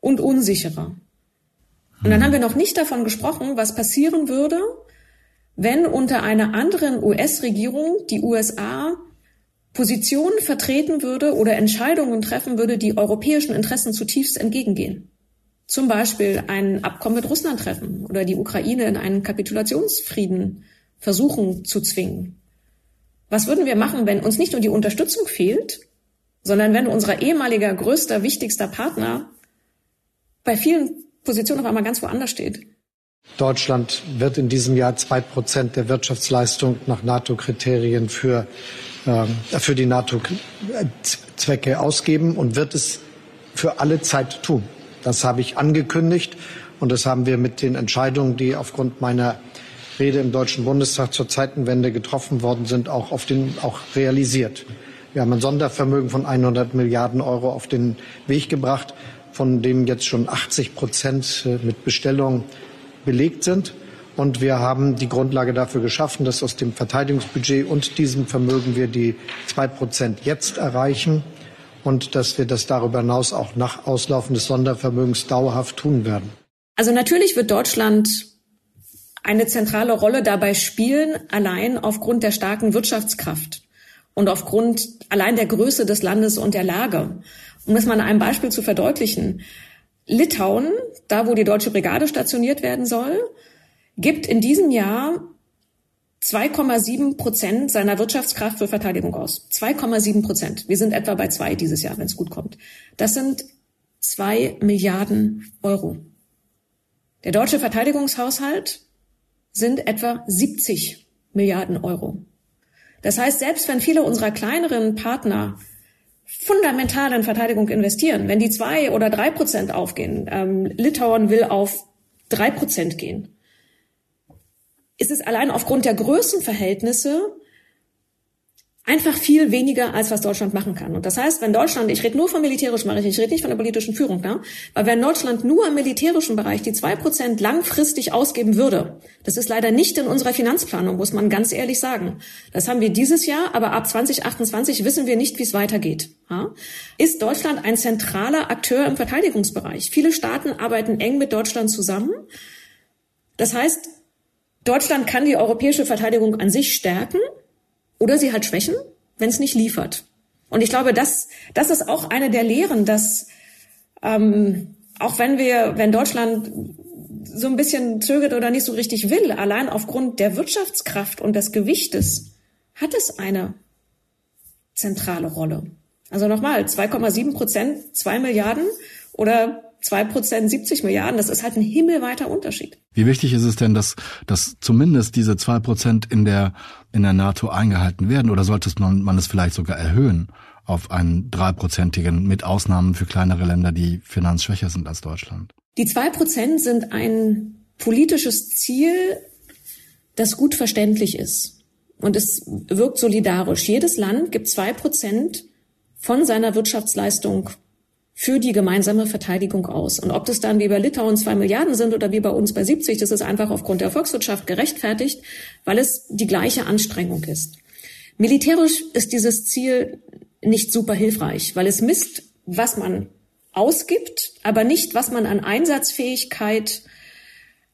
Speaker 3: und unsicherer. Und dann haben wir noch nicht davon gesprochen, was passieren würde, wenn unter einer anderen US-Regierung die USA Positionen vertreten würde oder Entscheidungen treffen würde, die europäischen Interessen zutiefst entgegengehen. Zum Beispiel ein Abkommen mit Russland treffen oder die Ukraine in einen Kapitulationsfrieden versuchen zu zwingen. Was würden wir machen, wenn uns nicht nur die Unterstützung fehlt, sondern wenn unser ehemaliger größter, wichtigster Partner bei vielen Positionen auf einmal ganz woanders steht?
Speaker 4: Deutschland wird in diesem Jahr zwei Prozent der Wirtschaftsleistung nach NATO-Kriterien für, äh, für die NATO-Zwecke ausgeben und wird es für alle Zeit tun. Das habe ich angekündigt und das haben wir mit den Entscheidungen, die aufgrund meiner Rede im Deutschen Bundestag zur Zeitenwende getroffen worden sind, auch, auf den, auch realisiert. Wir haben ein Sondervermögen von 100 Milliarden Euro auf den Weg gebracht, von dem jetzt schon 80 Prozent äh, mit Bestellungen belegt sind. Und wir haben die Grundlage dafür geschaffen, dass aus dem Verteidigungsbudget und diesem Vermögen wir die zwei Prozent jetzt erreichen und dass wir das darüber hinaus auch nach Auslaufen des Sondervermögens dauerhaft tun werden.
Speaker 3: Also natürlich wird Deutschland eine zentrale Rolle dabei spielen, allein aufgrund der starken Wirtschaftskraft und aufgrund allein der Größe des Landes und der Lage. Um das mal an einem Beispiel zu verdeutlichen. Litauen, da wo die deutsche Brigade stationiert werden soll, gibt in diesem Jahr 2,7 Prozent seiner Wirtschaftskraft für Verteidigung aus. 2,7 Prozent. Wir sind etwa bei zwei dieses Jahr, wenn es gut kommt. Das sind zwei Milliarden Euro. Der deutsche Verteidigungshaushalt sind etwa 70 Milliarden Euro. Das heißt, selbst wenn viele unserer kleineren Partner fundamental in Verteidigung investieren. Wenn die zwei oder drei Prozent aufgehen, ähm, Litauen will auf drei Prozent gehen, ist es allein aufgrund der Größenverhältnisse einfach viel weniger, als was Deutschland machen kann. Und das heißt, wenn Deutschland, ich rede nur vom militärischen Bereich, ich rede nicht von der politischen Führung, ne? weil wenn Deutschland nur im militärischen Bereich die zwei Prozent langfristig ausgeben würde, das ist leider nicht in unserer Finanzplanung, muss man ganz ehrlich sagen. Das haben wir dieses Jahr, aber ab 2028 wissen wir nicht, wie es weitergeht. Ja? Ist Deutschland ein zentraler Akteur im Verteidigungsbereich? Viele Staaten arbeiten eng mit Deutschland zusammen. Das heißt, Deutschland kann die europäische Verteidigung an sich stärken, oder sie halt schwächen, wenn es nicht liefert. Und ich glaube, das, das ist auch eine der Lehren, dass ähm, auch wenn wir, wenn Deutschland so ein bisschen zögert oder nicht so richtig will, allein aufgrund der Wirtschaftskraft und des Gewichtes, hat es eine zentrale Rolle. Also nochmal, 2,7 Prozent, zwei Milliarden oder zwei Prozent 70 Milliarden, das ist halt ein himmelweiter Unterschied.
Speaker 2: Wie wichtig ist es denn, dass, dass zumindest diese zwei Prozent in der, in der NATO eingehalten werden? Oder sollte man, man es vielleicht sogar erhöhen auf einen dreiprozentigen, mit Ausnahmen für kleinere Länder, die finanzschwächer sind als Deutschland?
Speaker 3: Die zwei Prozent sind ein politisches Ziel, das gut verständlich ist. Und es wirkt solidarisch. Jedes Land gibt zwei Prozent von seiner Wirtschaftsleistung für die gemeinsame Verteidigung aus. Und ob das dann wie bei Litauen zwei Milliarden sind oder wie bei uns bei 70, das ist einfach aufgrund der Volkswirtschaft gerechtfertigt, weil es die gleiche Anstrengung ist. Militärisch ist dieses Ziel nicht super hilfreich, weil es misst, was man ausgibt, aber nicht, was man an Einsatzfähigkeit,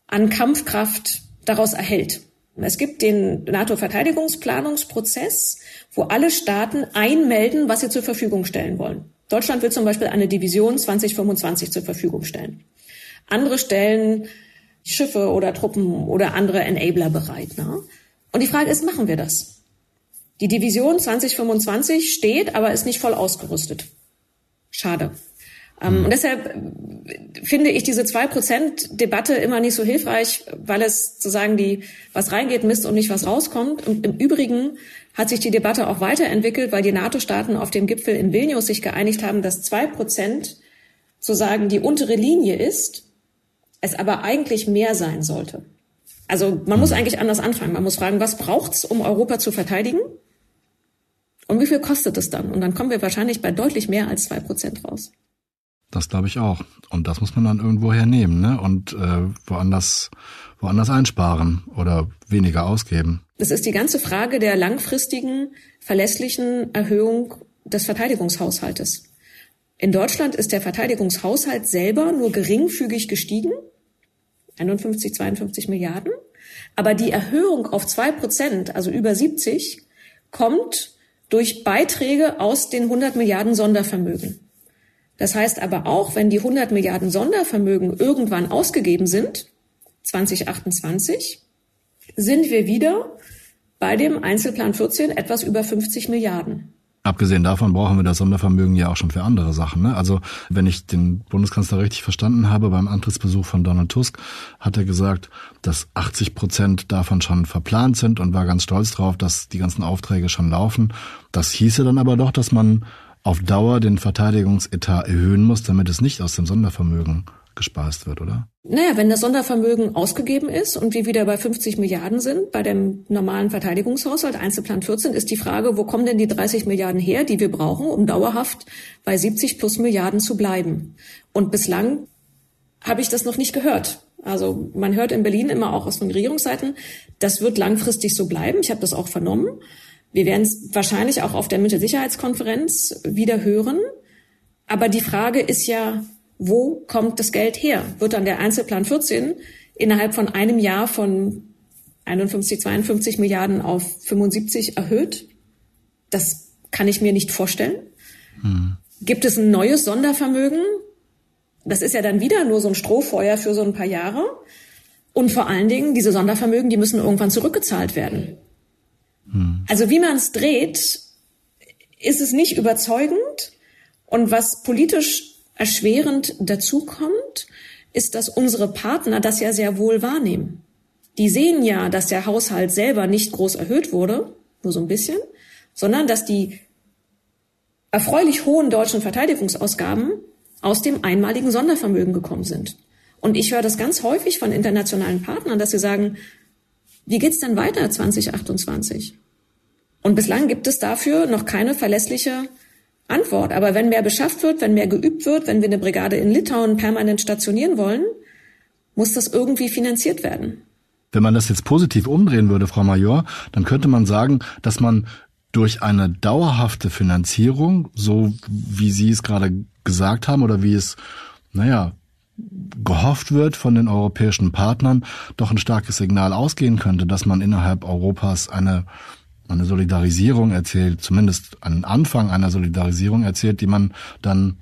Speaker 3: an Kampfkraft daraus erhält. Es gibt den NATO-Verteidigungsplanungsprozess, wo alle Staaten einmelden, was sie zur Verfügung stellen wollen. Deutschland will zum Beispiel eine Division 2025 zur Verfügung stellen. Andere stellen Schiffe oder Truppen oder andere Enabler bereit. Ne? Und die Frage ist, machen wir das? Die Division 2025 steht, aber ist nicht voll ausgerüstet. Schade. Ähm, und deshalb finde ich diese zwei Prozent Debatte immer nicht so hilfreich, weil es sozusagen die, was reingeht, misst und nicht was rauskommt. Und im Übrigen hat sich die Debatte auch weiterentwickelt, weil die NATO-Staaten auf dem Gipfel in Vilnius sich geeinigt haben, dass zwei Prozent sozusagen die untere Linie ist, es aber eigentlich mehr sein sollte. Also man muss eigentlich anders anfangen. Man muss fragen, was braucht's, um Europa zu verteidigen? Und wie viel kostet es dann? Und dann kommen wir wahrscheinlich bei deutlich mehr als zwei Prozent raus.
Speaker 2: Das glaube ich auch. Und das muss man dann irgendwo hernehmen, ne? Und äh, woanders, woanders einsparen oder weniger ausgeben.
Speaker 3: Es ist die ganze Frage der langfristigen, verlässlichen Erhöhung des Verteidigungshaushaltes. In Deutschland ist der Verteidigungshaushalt selber nur geringfügig gestiegen, 51, 52 Milliarden. Aber die Erhöhung auf zwei Prozent, also über 70, kommt durch Beiträge aus den 100 Milliarden Sondervermögen. Das heißt aber auch, wenn die 100 Milliarden Sondervermögen irgendwann ausgegeben sind, 2028, sind wir wieder bei dem Einzelplan 14 etwas über 50 Milliarden.
Speaker 2: Abgesehen davon brauchen wir das Sondervermögen ja auch schon für andere Sachen. Ne? Also wenn ich den Bundeskanzler richtig verstanden habe, beim Antrittsbesuch von Donald Tusk hat er gesagt, dass 80 Prozent davon schon verplant sind und war ganz stolz darauf, dass die ganzen Aufträge schon laufen. Das hieße dann aber doch, dass man auf Dauer den Verteidigungsetat erhöhen muss, damit es nicht aus dem Sondervermögen gespeist wird, oder?
Speaker 3: Naja, wenn das Sondervermögen ausgegeben ist und wir wieder bei 50 Milliarden sind, bei dem normalen Verteidigungshaushalt, Einzelplan 14, ist die Frage, wo kommen denn die 30 Milliarden her, die wir brauchen, um dauerhaft bei 70 plus Milliarden zu bleiben? Und bislang habe ich das noch nicht gehört. Also man hört in Berlin immer auch aus den Regierungsseiten, das wird langfristig so bleiben. Ich habe das auch vernommen. Wir werden es wahrscheinlich auch auf der Münchner Sicherheitskonferenz wieder hören. Aber die Frage ist ja, wo kommt das Geld her? Wird dann der Einzelplan 14 innerhalb von einem Jahr von 51, 52 Milliarden auf 75 erhöht? Das kann ich mir nicht vorstellen. Hm. Gibt es ein neues Sondervermögen? Das ist ja dann wieder nur so ein Strohfeuer für so ein paar Jahre. Und vor allen Dingen, diese Sondervermögen, die müssen irgendwann zurückgezahlt werden. Hm. Also wie man es dreht, ist es nicht überzeugend. Und was politisch erschwerend dazukommt, ist, dass unsere Partner das ja sehr wohl wahrnehmen. Die sehen ja, dass der Haushalt selber nicht groß erhöht wurde, nur so ein bisschen, sondern dass die erfreulich hohen deutschen Verteidigungsausgaben aus dem einmaligen Sondervermögen gekommen sind. Und ich höre das ganz häufig von internationalen Partnern, dass sie sagen, wie geht's denn weiter 2028? Und bislang gibt es dafür noch keine verlässliche Antwort. Aber wenn mehr beschafft wird, wenn mehr geübt wird, wenn wir eine Brigade in Litauen permanent stationieren wollen, muss das irgendwie finanziert werden.
Speaker 2: Wenn man das jetzt positiv umdrehen würde, Frau Major, dann könnte man sagen, dass man durch eine dauerhafte Finanzierung, so wie Sie es gerade gesagt haben oder wie es, naja, gehofft wird von den europäischen Partnern, doch ein starkes Signal ausgehen könnte, dass man innerhalb Europas eine, eine Solidarisierung erzählt, zumindest einen Anfang einer Solidarisierung erzählt, die man dann,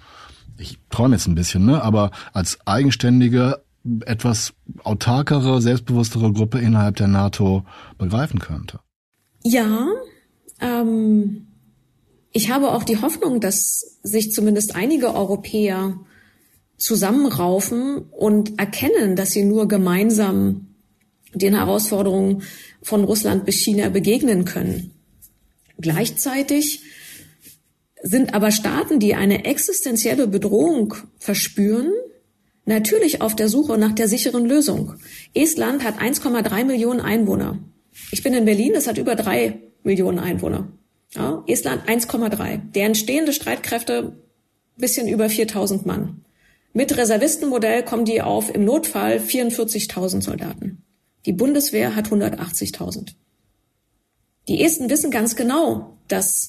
Speaker 2: ich träume jetzt ein bisschen, ne, aber als eigenständige, etwas autarkere, selbstbewusstere Gruppe innerhalb der NATO begreifen könnte.
Speaker 3: Ja, ähm, ich habe auch die Hoffnung, dass sich zumindest einige Europäer zusammenraufen und erkennen, dass sie nur gemeinsam den Herausforderungen von Russland bis China begegnen können. Gleichzeitig sind aber Staaten, die eine existenzielle Bedrohung verspüren, natürlich auf der Suche nach der sicheren Lösung. Estland hat 1,3 Millionen Einwohner. Ich bin in Berlin, das hat über drei Millionen Einwohner. Ja, Estland 1,3. Deren stehende Streitkräfte bisschen über 4000 Mann. Mit Reservistenmodell kommen die auf im Notfall 44.000 Soldaten. Die Bundeswehr hat 180.000. Die Esten wissen ganz genau, dass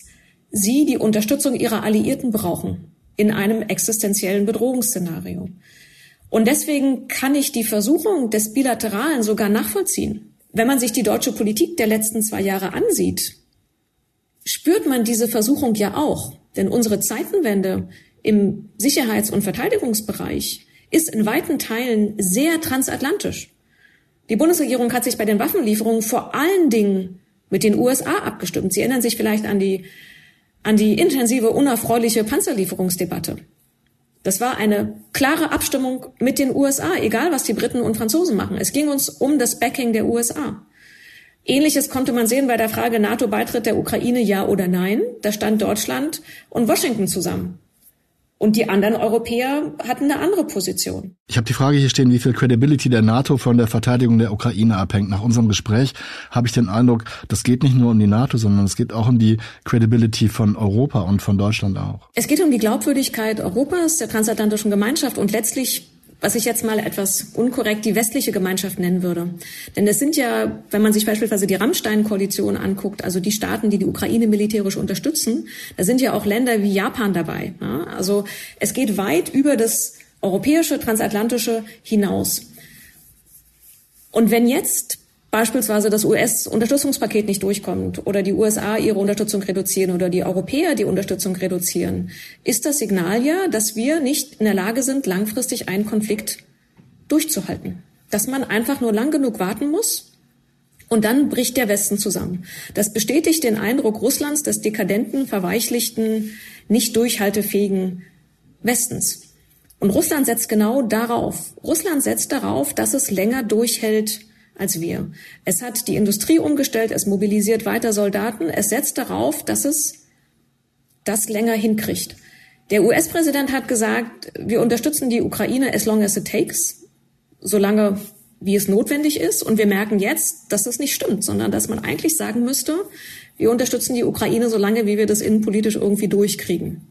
Speaker 3: sie die Unterstützung ihrer Alliierten brauchen in einem existenziellen Bedrohungsszenario. Und deswegen kann ich die Versuchung des Bilateralen sogar nachvollziehen. Wenn man sich die deutsche Politik der letzten zwei Jahre ansieht, spürt man diese Versuchung ja auch. Denn unsere Zeitenwende im Sicherheits- und Verteidigungsbereich ist in weiten Teilen sehr transatlantisch. Die Bundesregierung hat sich bei den Waffenlieferungen vor allen Dingen mit den USA abgestimmt. Sie erinnern sich vielleicht an die, an die intensive, unerfreuliche Panzerlieferungsdebatte. Das war eine klare Abstimmung mit den USA, egal was die Briten und Franzosen machen. Es ging uns um das Backing der USA. Ähnliches konnte man sehen bei der Frage NATO-Beitritt der Ukraine, ja oder nein. Da stand Deutschland und Washington zusammen. Und die anderen Europäer hatten eine andere Position.
Speaker 2: Ich habe die Frage hier stehen, wie viel Credibility der NATO von der Verteidigung der Ukraine abhängt. Nach unserem Gespräch habe ich den Eindruck, das geht nicht nur um die NATO, sondern es geht auch um die Credibility von Europa und von Deutschland auch.
Speaker 3: Es geht um die Glaubwürdigkeit Europas, der transatlantischen Gemeinschaft und letztlich was ich jetzt mal etwas unkorrekt die westliche Gemeinschaft nennen würde. Denn es sind ja, wenn man sich beispielsweise die Rammstein-Koalition anguckt, also die Staaten, die die Ukraine militärisch unterstützen, da sind ja auch Länder wie Japan dabei. Ja? Also es geht weit über das europäische, transatlantische hinaus. Und wenn jetzt beispielsweise das US-Unterstützungspaket nicht durchkommt oder die USA ihre Unterstützung reduzieren oder die Europäer die Unterstützung reduzieren, ist das Signal ja, dass wir nicht in der Lage sind, langfristig einen Konflikt durchzuhalten. Dass man einfach nur lang genug warten muss und dann bricht der Westen zusammen. Das bestätigt den Eindruck Russlands des dekadenten, verweichlichten, nicht durchhaltefähigen Westens. Und Russland setzt genau darauf. Russland setzt darauf, dass es länger durchhält, als wir. Es hat die Industrie umgestellt, es mobilisiert weiter Soldaten, es setzt darauf, dass es das länger hinkriegt. Der US-Präsident hat gesagt, wir unterstützen die Ukraine as long as it takes, solange wie es notwendig ist. Und wir merken jetzt, dass das nicht stimmt, sondern dass man eigentlich sagen müsste, wir unterstützen die Ukraine so lange, wie wir das innenpolitisch irgendwie durchkriegen.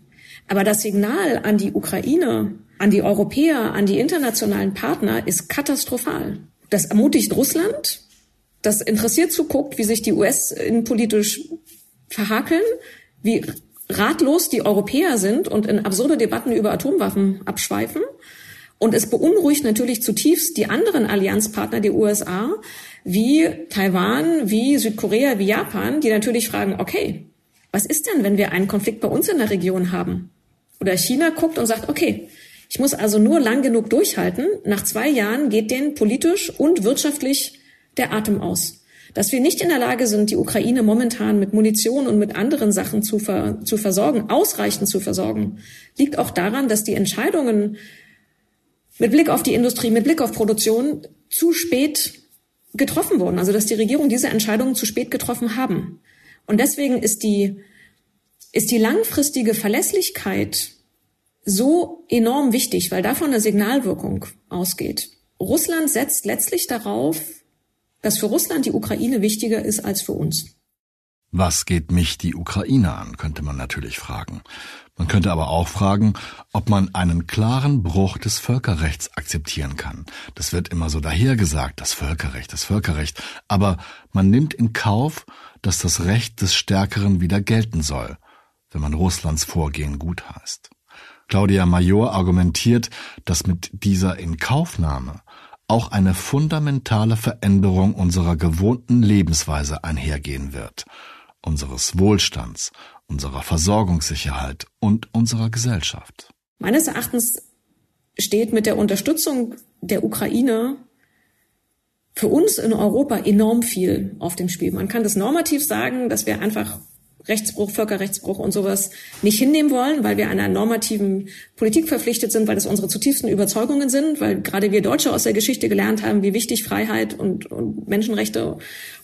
Speaker 3: Aber das Signal an die Ukraine, an die Europäer, an die internationalen Partner ist katastrophal. Das ermutigt Russland, das interessiert zuguckt, wie sich die US innenpolitisch verhakeln, wie ratlos die Europäer sind und in absurde Debatten über Atomwaffen abschweifen. Und es beunruhigt natürlich zutiefst die anderen Allianzpartner der USA, wie Taiwan, wie Südkorea, wie Japan, die natürlich fragen, okay, was ist denn, wenn wir einen Konflikt bei uns in der Region haben? Oder China guckt und sagt, okay, ich muss also nur lang genug durchhalten. Nach zwei Jahren geht denen politisch und wirtschaftlich der Atem aus. Dass wir nicht in der Lage sind, die Ukraine momentan mit Munition und mit anderen Sachen zu, ver zu versorgen, ausreichend zu versorgen, liegt auch daran, dass die Entscheidungen mit Blick auf die Industrie, mit Blick auf Produktion zu spät getroffen wurden. Also dass die Regierung diese Entscheidungen zu spät getroffen haben. Und deswegen ist die, ist die langfristige Verlässlichkeit so enorm wichtig, weil davon eine Signalwirkung ausgeht. Russland setzt letztlich darauf, dass für Russland die Ukraine wichtiger ist als für uns.
Speaker 2: Was geht mich die Ukraine an, könnte man natürlich fragen. Man könnte aber auch fragen, ob man einen klaren Bruch des Völkerrechts akzeptieren kann. Das wird immer so dahergesagt, das Völkerrecht, das Völkerrecht. Aber man nimmt in Kauf, dass das Recht des Stärkeren wieder gelten soll, wenn man Russlands Vorgehen gutheißt. Claudia Major argumentiert, dass mit dieser Inkaufnahme auch eine fundamentale Veränderung unserer gewohnten Lebensweise einhergehen wird, unseres Wohlstands, unserer Versorgungssicherheit und unserer Gesellschaft.
Speaker 3: Meines Erachtens steht mit der Unterstützung der Ukraine für uns in Europa enorm viel auf dem Spiel. Man kann das normativ sagen, dass wir einfach Rechtsbruch, Völkerrechtsbruch und sowas nicht hinnehmen wollen, weil wir einer normativen Politik verpflichtet sind, weil das unsere zutiefsten Überzeugungen sind, weil gerade wir Deutsche aus der Geschichte gelernt haben, wie wichtig Freiheit und, und Menschenrechte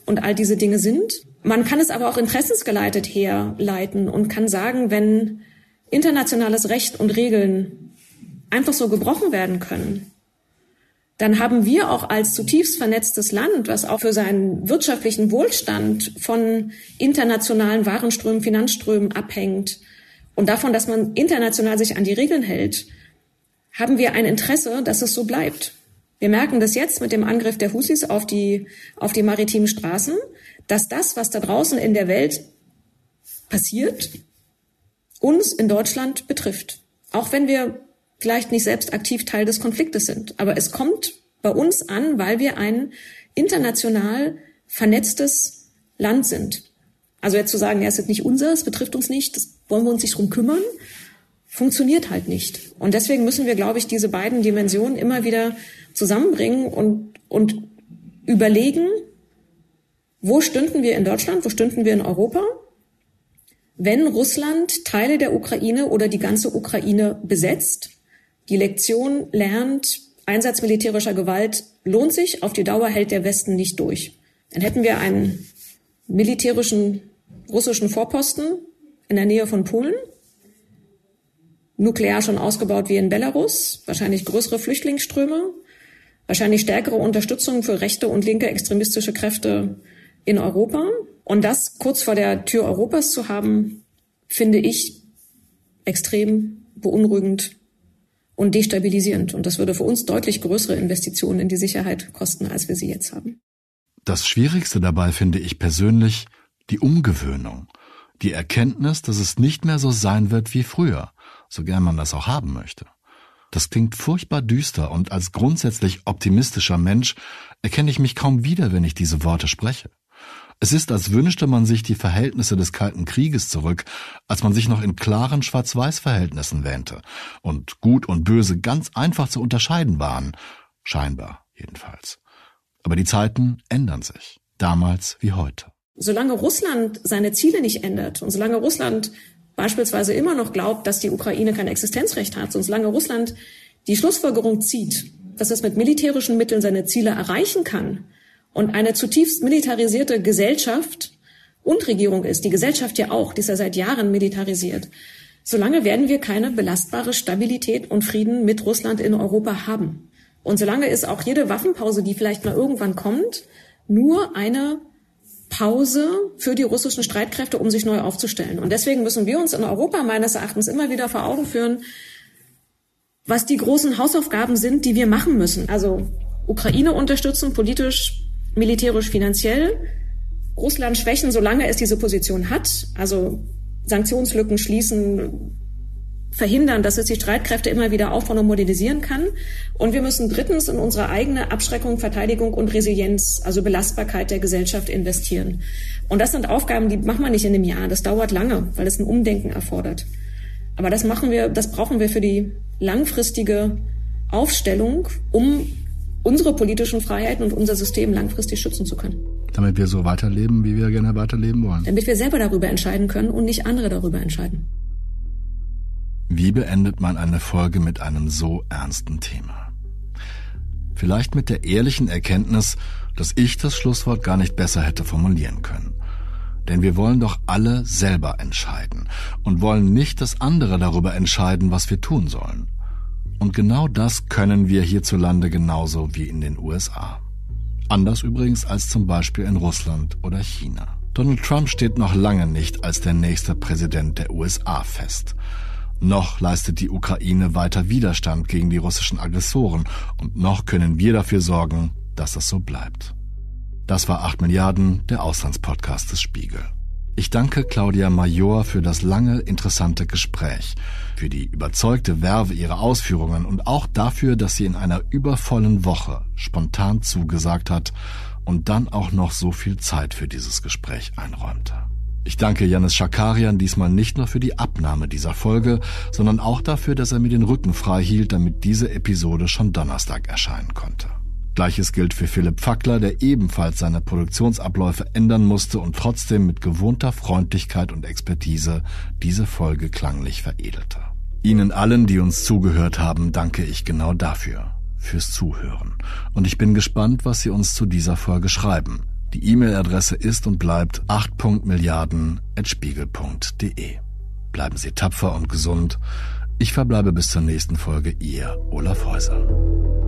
Speaker 3: und all diese Dinge sind. Man kann es aber auch interessensgeleitet herleiten und kann sagen, wenn internationales Recht und Regeln einfach so gebrochen werden können, dann haben wir auch als zutiefst vernetztes Land, was auch für seinen wirtschaftlichen Wohlstand von internationalen Warenströmen, Finanzströmen abhängt und davon, dass man international sich an die Regeln hält, haben wir ein Interesse, dass es so bleibt. Wir merken das jetzt mit dem Angriff der Husis auf die, auf die maritimen Straßen, dass das, was da draußen in der Welt passiert, uns in Deutschland betrifft. Auch wenn wir vielleicht nicht selbst aktiv Teil des Konfliktes sind. Aber es kommt bei uns an, weil wir ein international vernetztes Land sind. Also jetzt zu sagen, es ist nicht unser, es betrifft uns nicht, das wollen wir uns nicht drum kümmern, funktioniert halt nicht. Und deswegen müssen wir, glaube ich, diese beiden Dimensionen immer wieder zusammenbringen und, und überlegen, wo stünden wir in Deutschland, wo stünden wir in Europa, wenn Russland Teile der Ukraine oder die ganze Ukraine besetzt die Lektion lernt, Einsatz militärischer Gewalt lohnt sich, auf die Dauer hält der Westen nicht durch. Dann hätten wir einen militärischen russischen Vorposten in der Nähe von Polen, nuklear schon ausgebaut wie in Belarus, wahrscheinlich größere Flüchtlingsströme, wahrscheinlich stärkere Unterstützung für rechte und linke extremistische Kräfte in Europa. Und das kurz vor der Tür Europas zu haben, finde ich extrem beunruhigend und destabilisierend. Und das würde für uns deutlich größere Investitionen in die Sicherheit kosten, als wir sie jetzt haben.
Speaker 2: Das Schwierigste dabei finde ich persönlich die Umgewöhnung. Die Erkenntnis, dass es nicht mehr so sein wird wie früher, so gern man das auch haben möchte. Das klingt furchtbar düster und als grundsätzlich optimistischer Mensch erkenne ich mich kaum wieder, wenn ich diese Worte spreche. Es ist, als wünschte man sich die Verhältnisse des Kalten Krieges zurück, als man sich noch in klaren Schwarz-Weiß-Verhältnissen wähnte und Gut und Böse ganz einfach zu unterscheiden waren, scheinbar jedenfalls. Aber die Zeiten ändern sich, damals wie heute.
Speaker 3: Solange Russland seine Ziele nicht ändert und solange Russland beispielsweise immer noch glaubt, dass die Ukraine kein Existenzrecht hat und solange Russland die Schlussfolgerung zieht, dass es mit militärischen Mitteln seine Ziele erreichen kann, und eine zutiefst militarisierte Gesellschaft und Regierung ist, die Gesellschaft ja auch, die ist ja seit Jahren militarisiert, solange werden wir keine belastbare Stabilität und Frieden mit Russland in Europa haben. Und solange ist auch jede Waffenpause, die vielleicht mal irgendwann kommt, nur eine Pause für die russischen Streitkräfte, um sich neu aufzustellen. Und deswegen müssen wir uns in Europa meines Erachtens immer wieder vor Augen führen, was die großen Hausaufgaben sind, die wir machen müssen. Also Ukraine unterstützen, politisch militärisch, finanziell. Russland schwächen, solange es diese Position hat, also Sanktionslücken schließen, verhindern, dass es die Streitkräfte immer wieder aufbauen und modernisieren kann. Und wir müssen drittens in unsere eigene Abschreckung, Verteidigung und Resilienz, also Belastbarkeit der Gesellschaft investieren. Und das sind Aufgaben, die macht man nicht in einem Jahr. Das dauert lange, weil es ein Umdenken erfordert. Aber das machen wir, das brauchen wir für die langfristige Aufstellung, um unsere politischen Freiheiten und unser System langfristig schützen zu können.
Speaker 2: Damit wir so weiterleben, wie wir gerne weiterleben wollen.
Speaker 3: Damit wir selber darüber entscheiden können und nicht andere darüber entscheiden.
Speaker 2: Wie beendet man eine Folge mit einem so ernsten Thema? Vielleicht mit der ehrlichen Erkenntnis, dass ich das Schlusswort gar nicht besser hätte formulieren können. Denn wir wollen doch alle selber entscheiden und wollen nicht, dass andere darüber entscheiden, was wir tun sollen. Und genau das können wir hierzulande genauso wie in den USA. Anders übrigens als zum Beispiel in Russland oder China. Donald Trump steht noch lange nicht als der nächste Präsident der USA fest. Noch leistet die Ukraine weiter Widerstand gegen die russischen Aggressoren und noch können wir dafür sorgen, dass es so bleibt. Das war 8 Milliarden, der Auslandspodcast des Spiegel. Ich danke Claudia Major für das lange, interessante Gespräch, für die überzeugte Werbe ihrer Ausführungen und auch dafür, dass sie in einer übervollen Woche spontan zugesagt hat und dann auch noch so viel Zeit für dieses Gespräch einräumte. Ich danke Janis Schakarian diesmal nicht nur für die Abnahme dieser Folge, sondern auch dafür, dass er mir den Rücken frei hielt, damit diese Episode schon Donnerstag erscheinen konnte. Gleiches gilt für Philipp Fackler, der ebenfalls seine Produktionsabläufe ändern musste und trotzdem mit gewohnter Freundlichkeit und Expertise diese Folge klanglich veredelte. Ihnen allen, die uns zugehört haben, danke ich genau dafür, fürs Zuhören. Und ich bin gespannt, was Sie uns zu dieser Folge schreiben. Die E-Mail-Adresse ist und bleibt 8.milliarden.spiegel.de. Bleiben Sie tapfer und gesund. Ich verbleibe bis zur nächsten Folge, Ihr Olaf Häuser.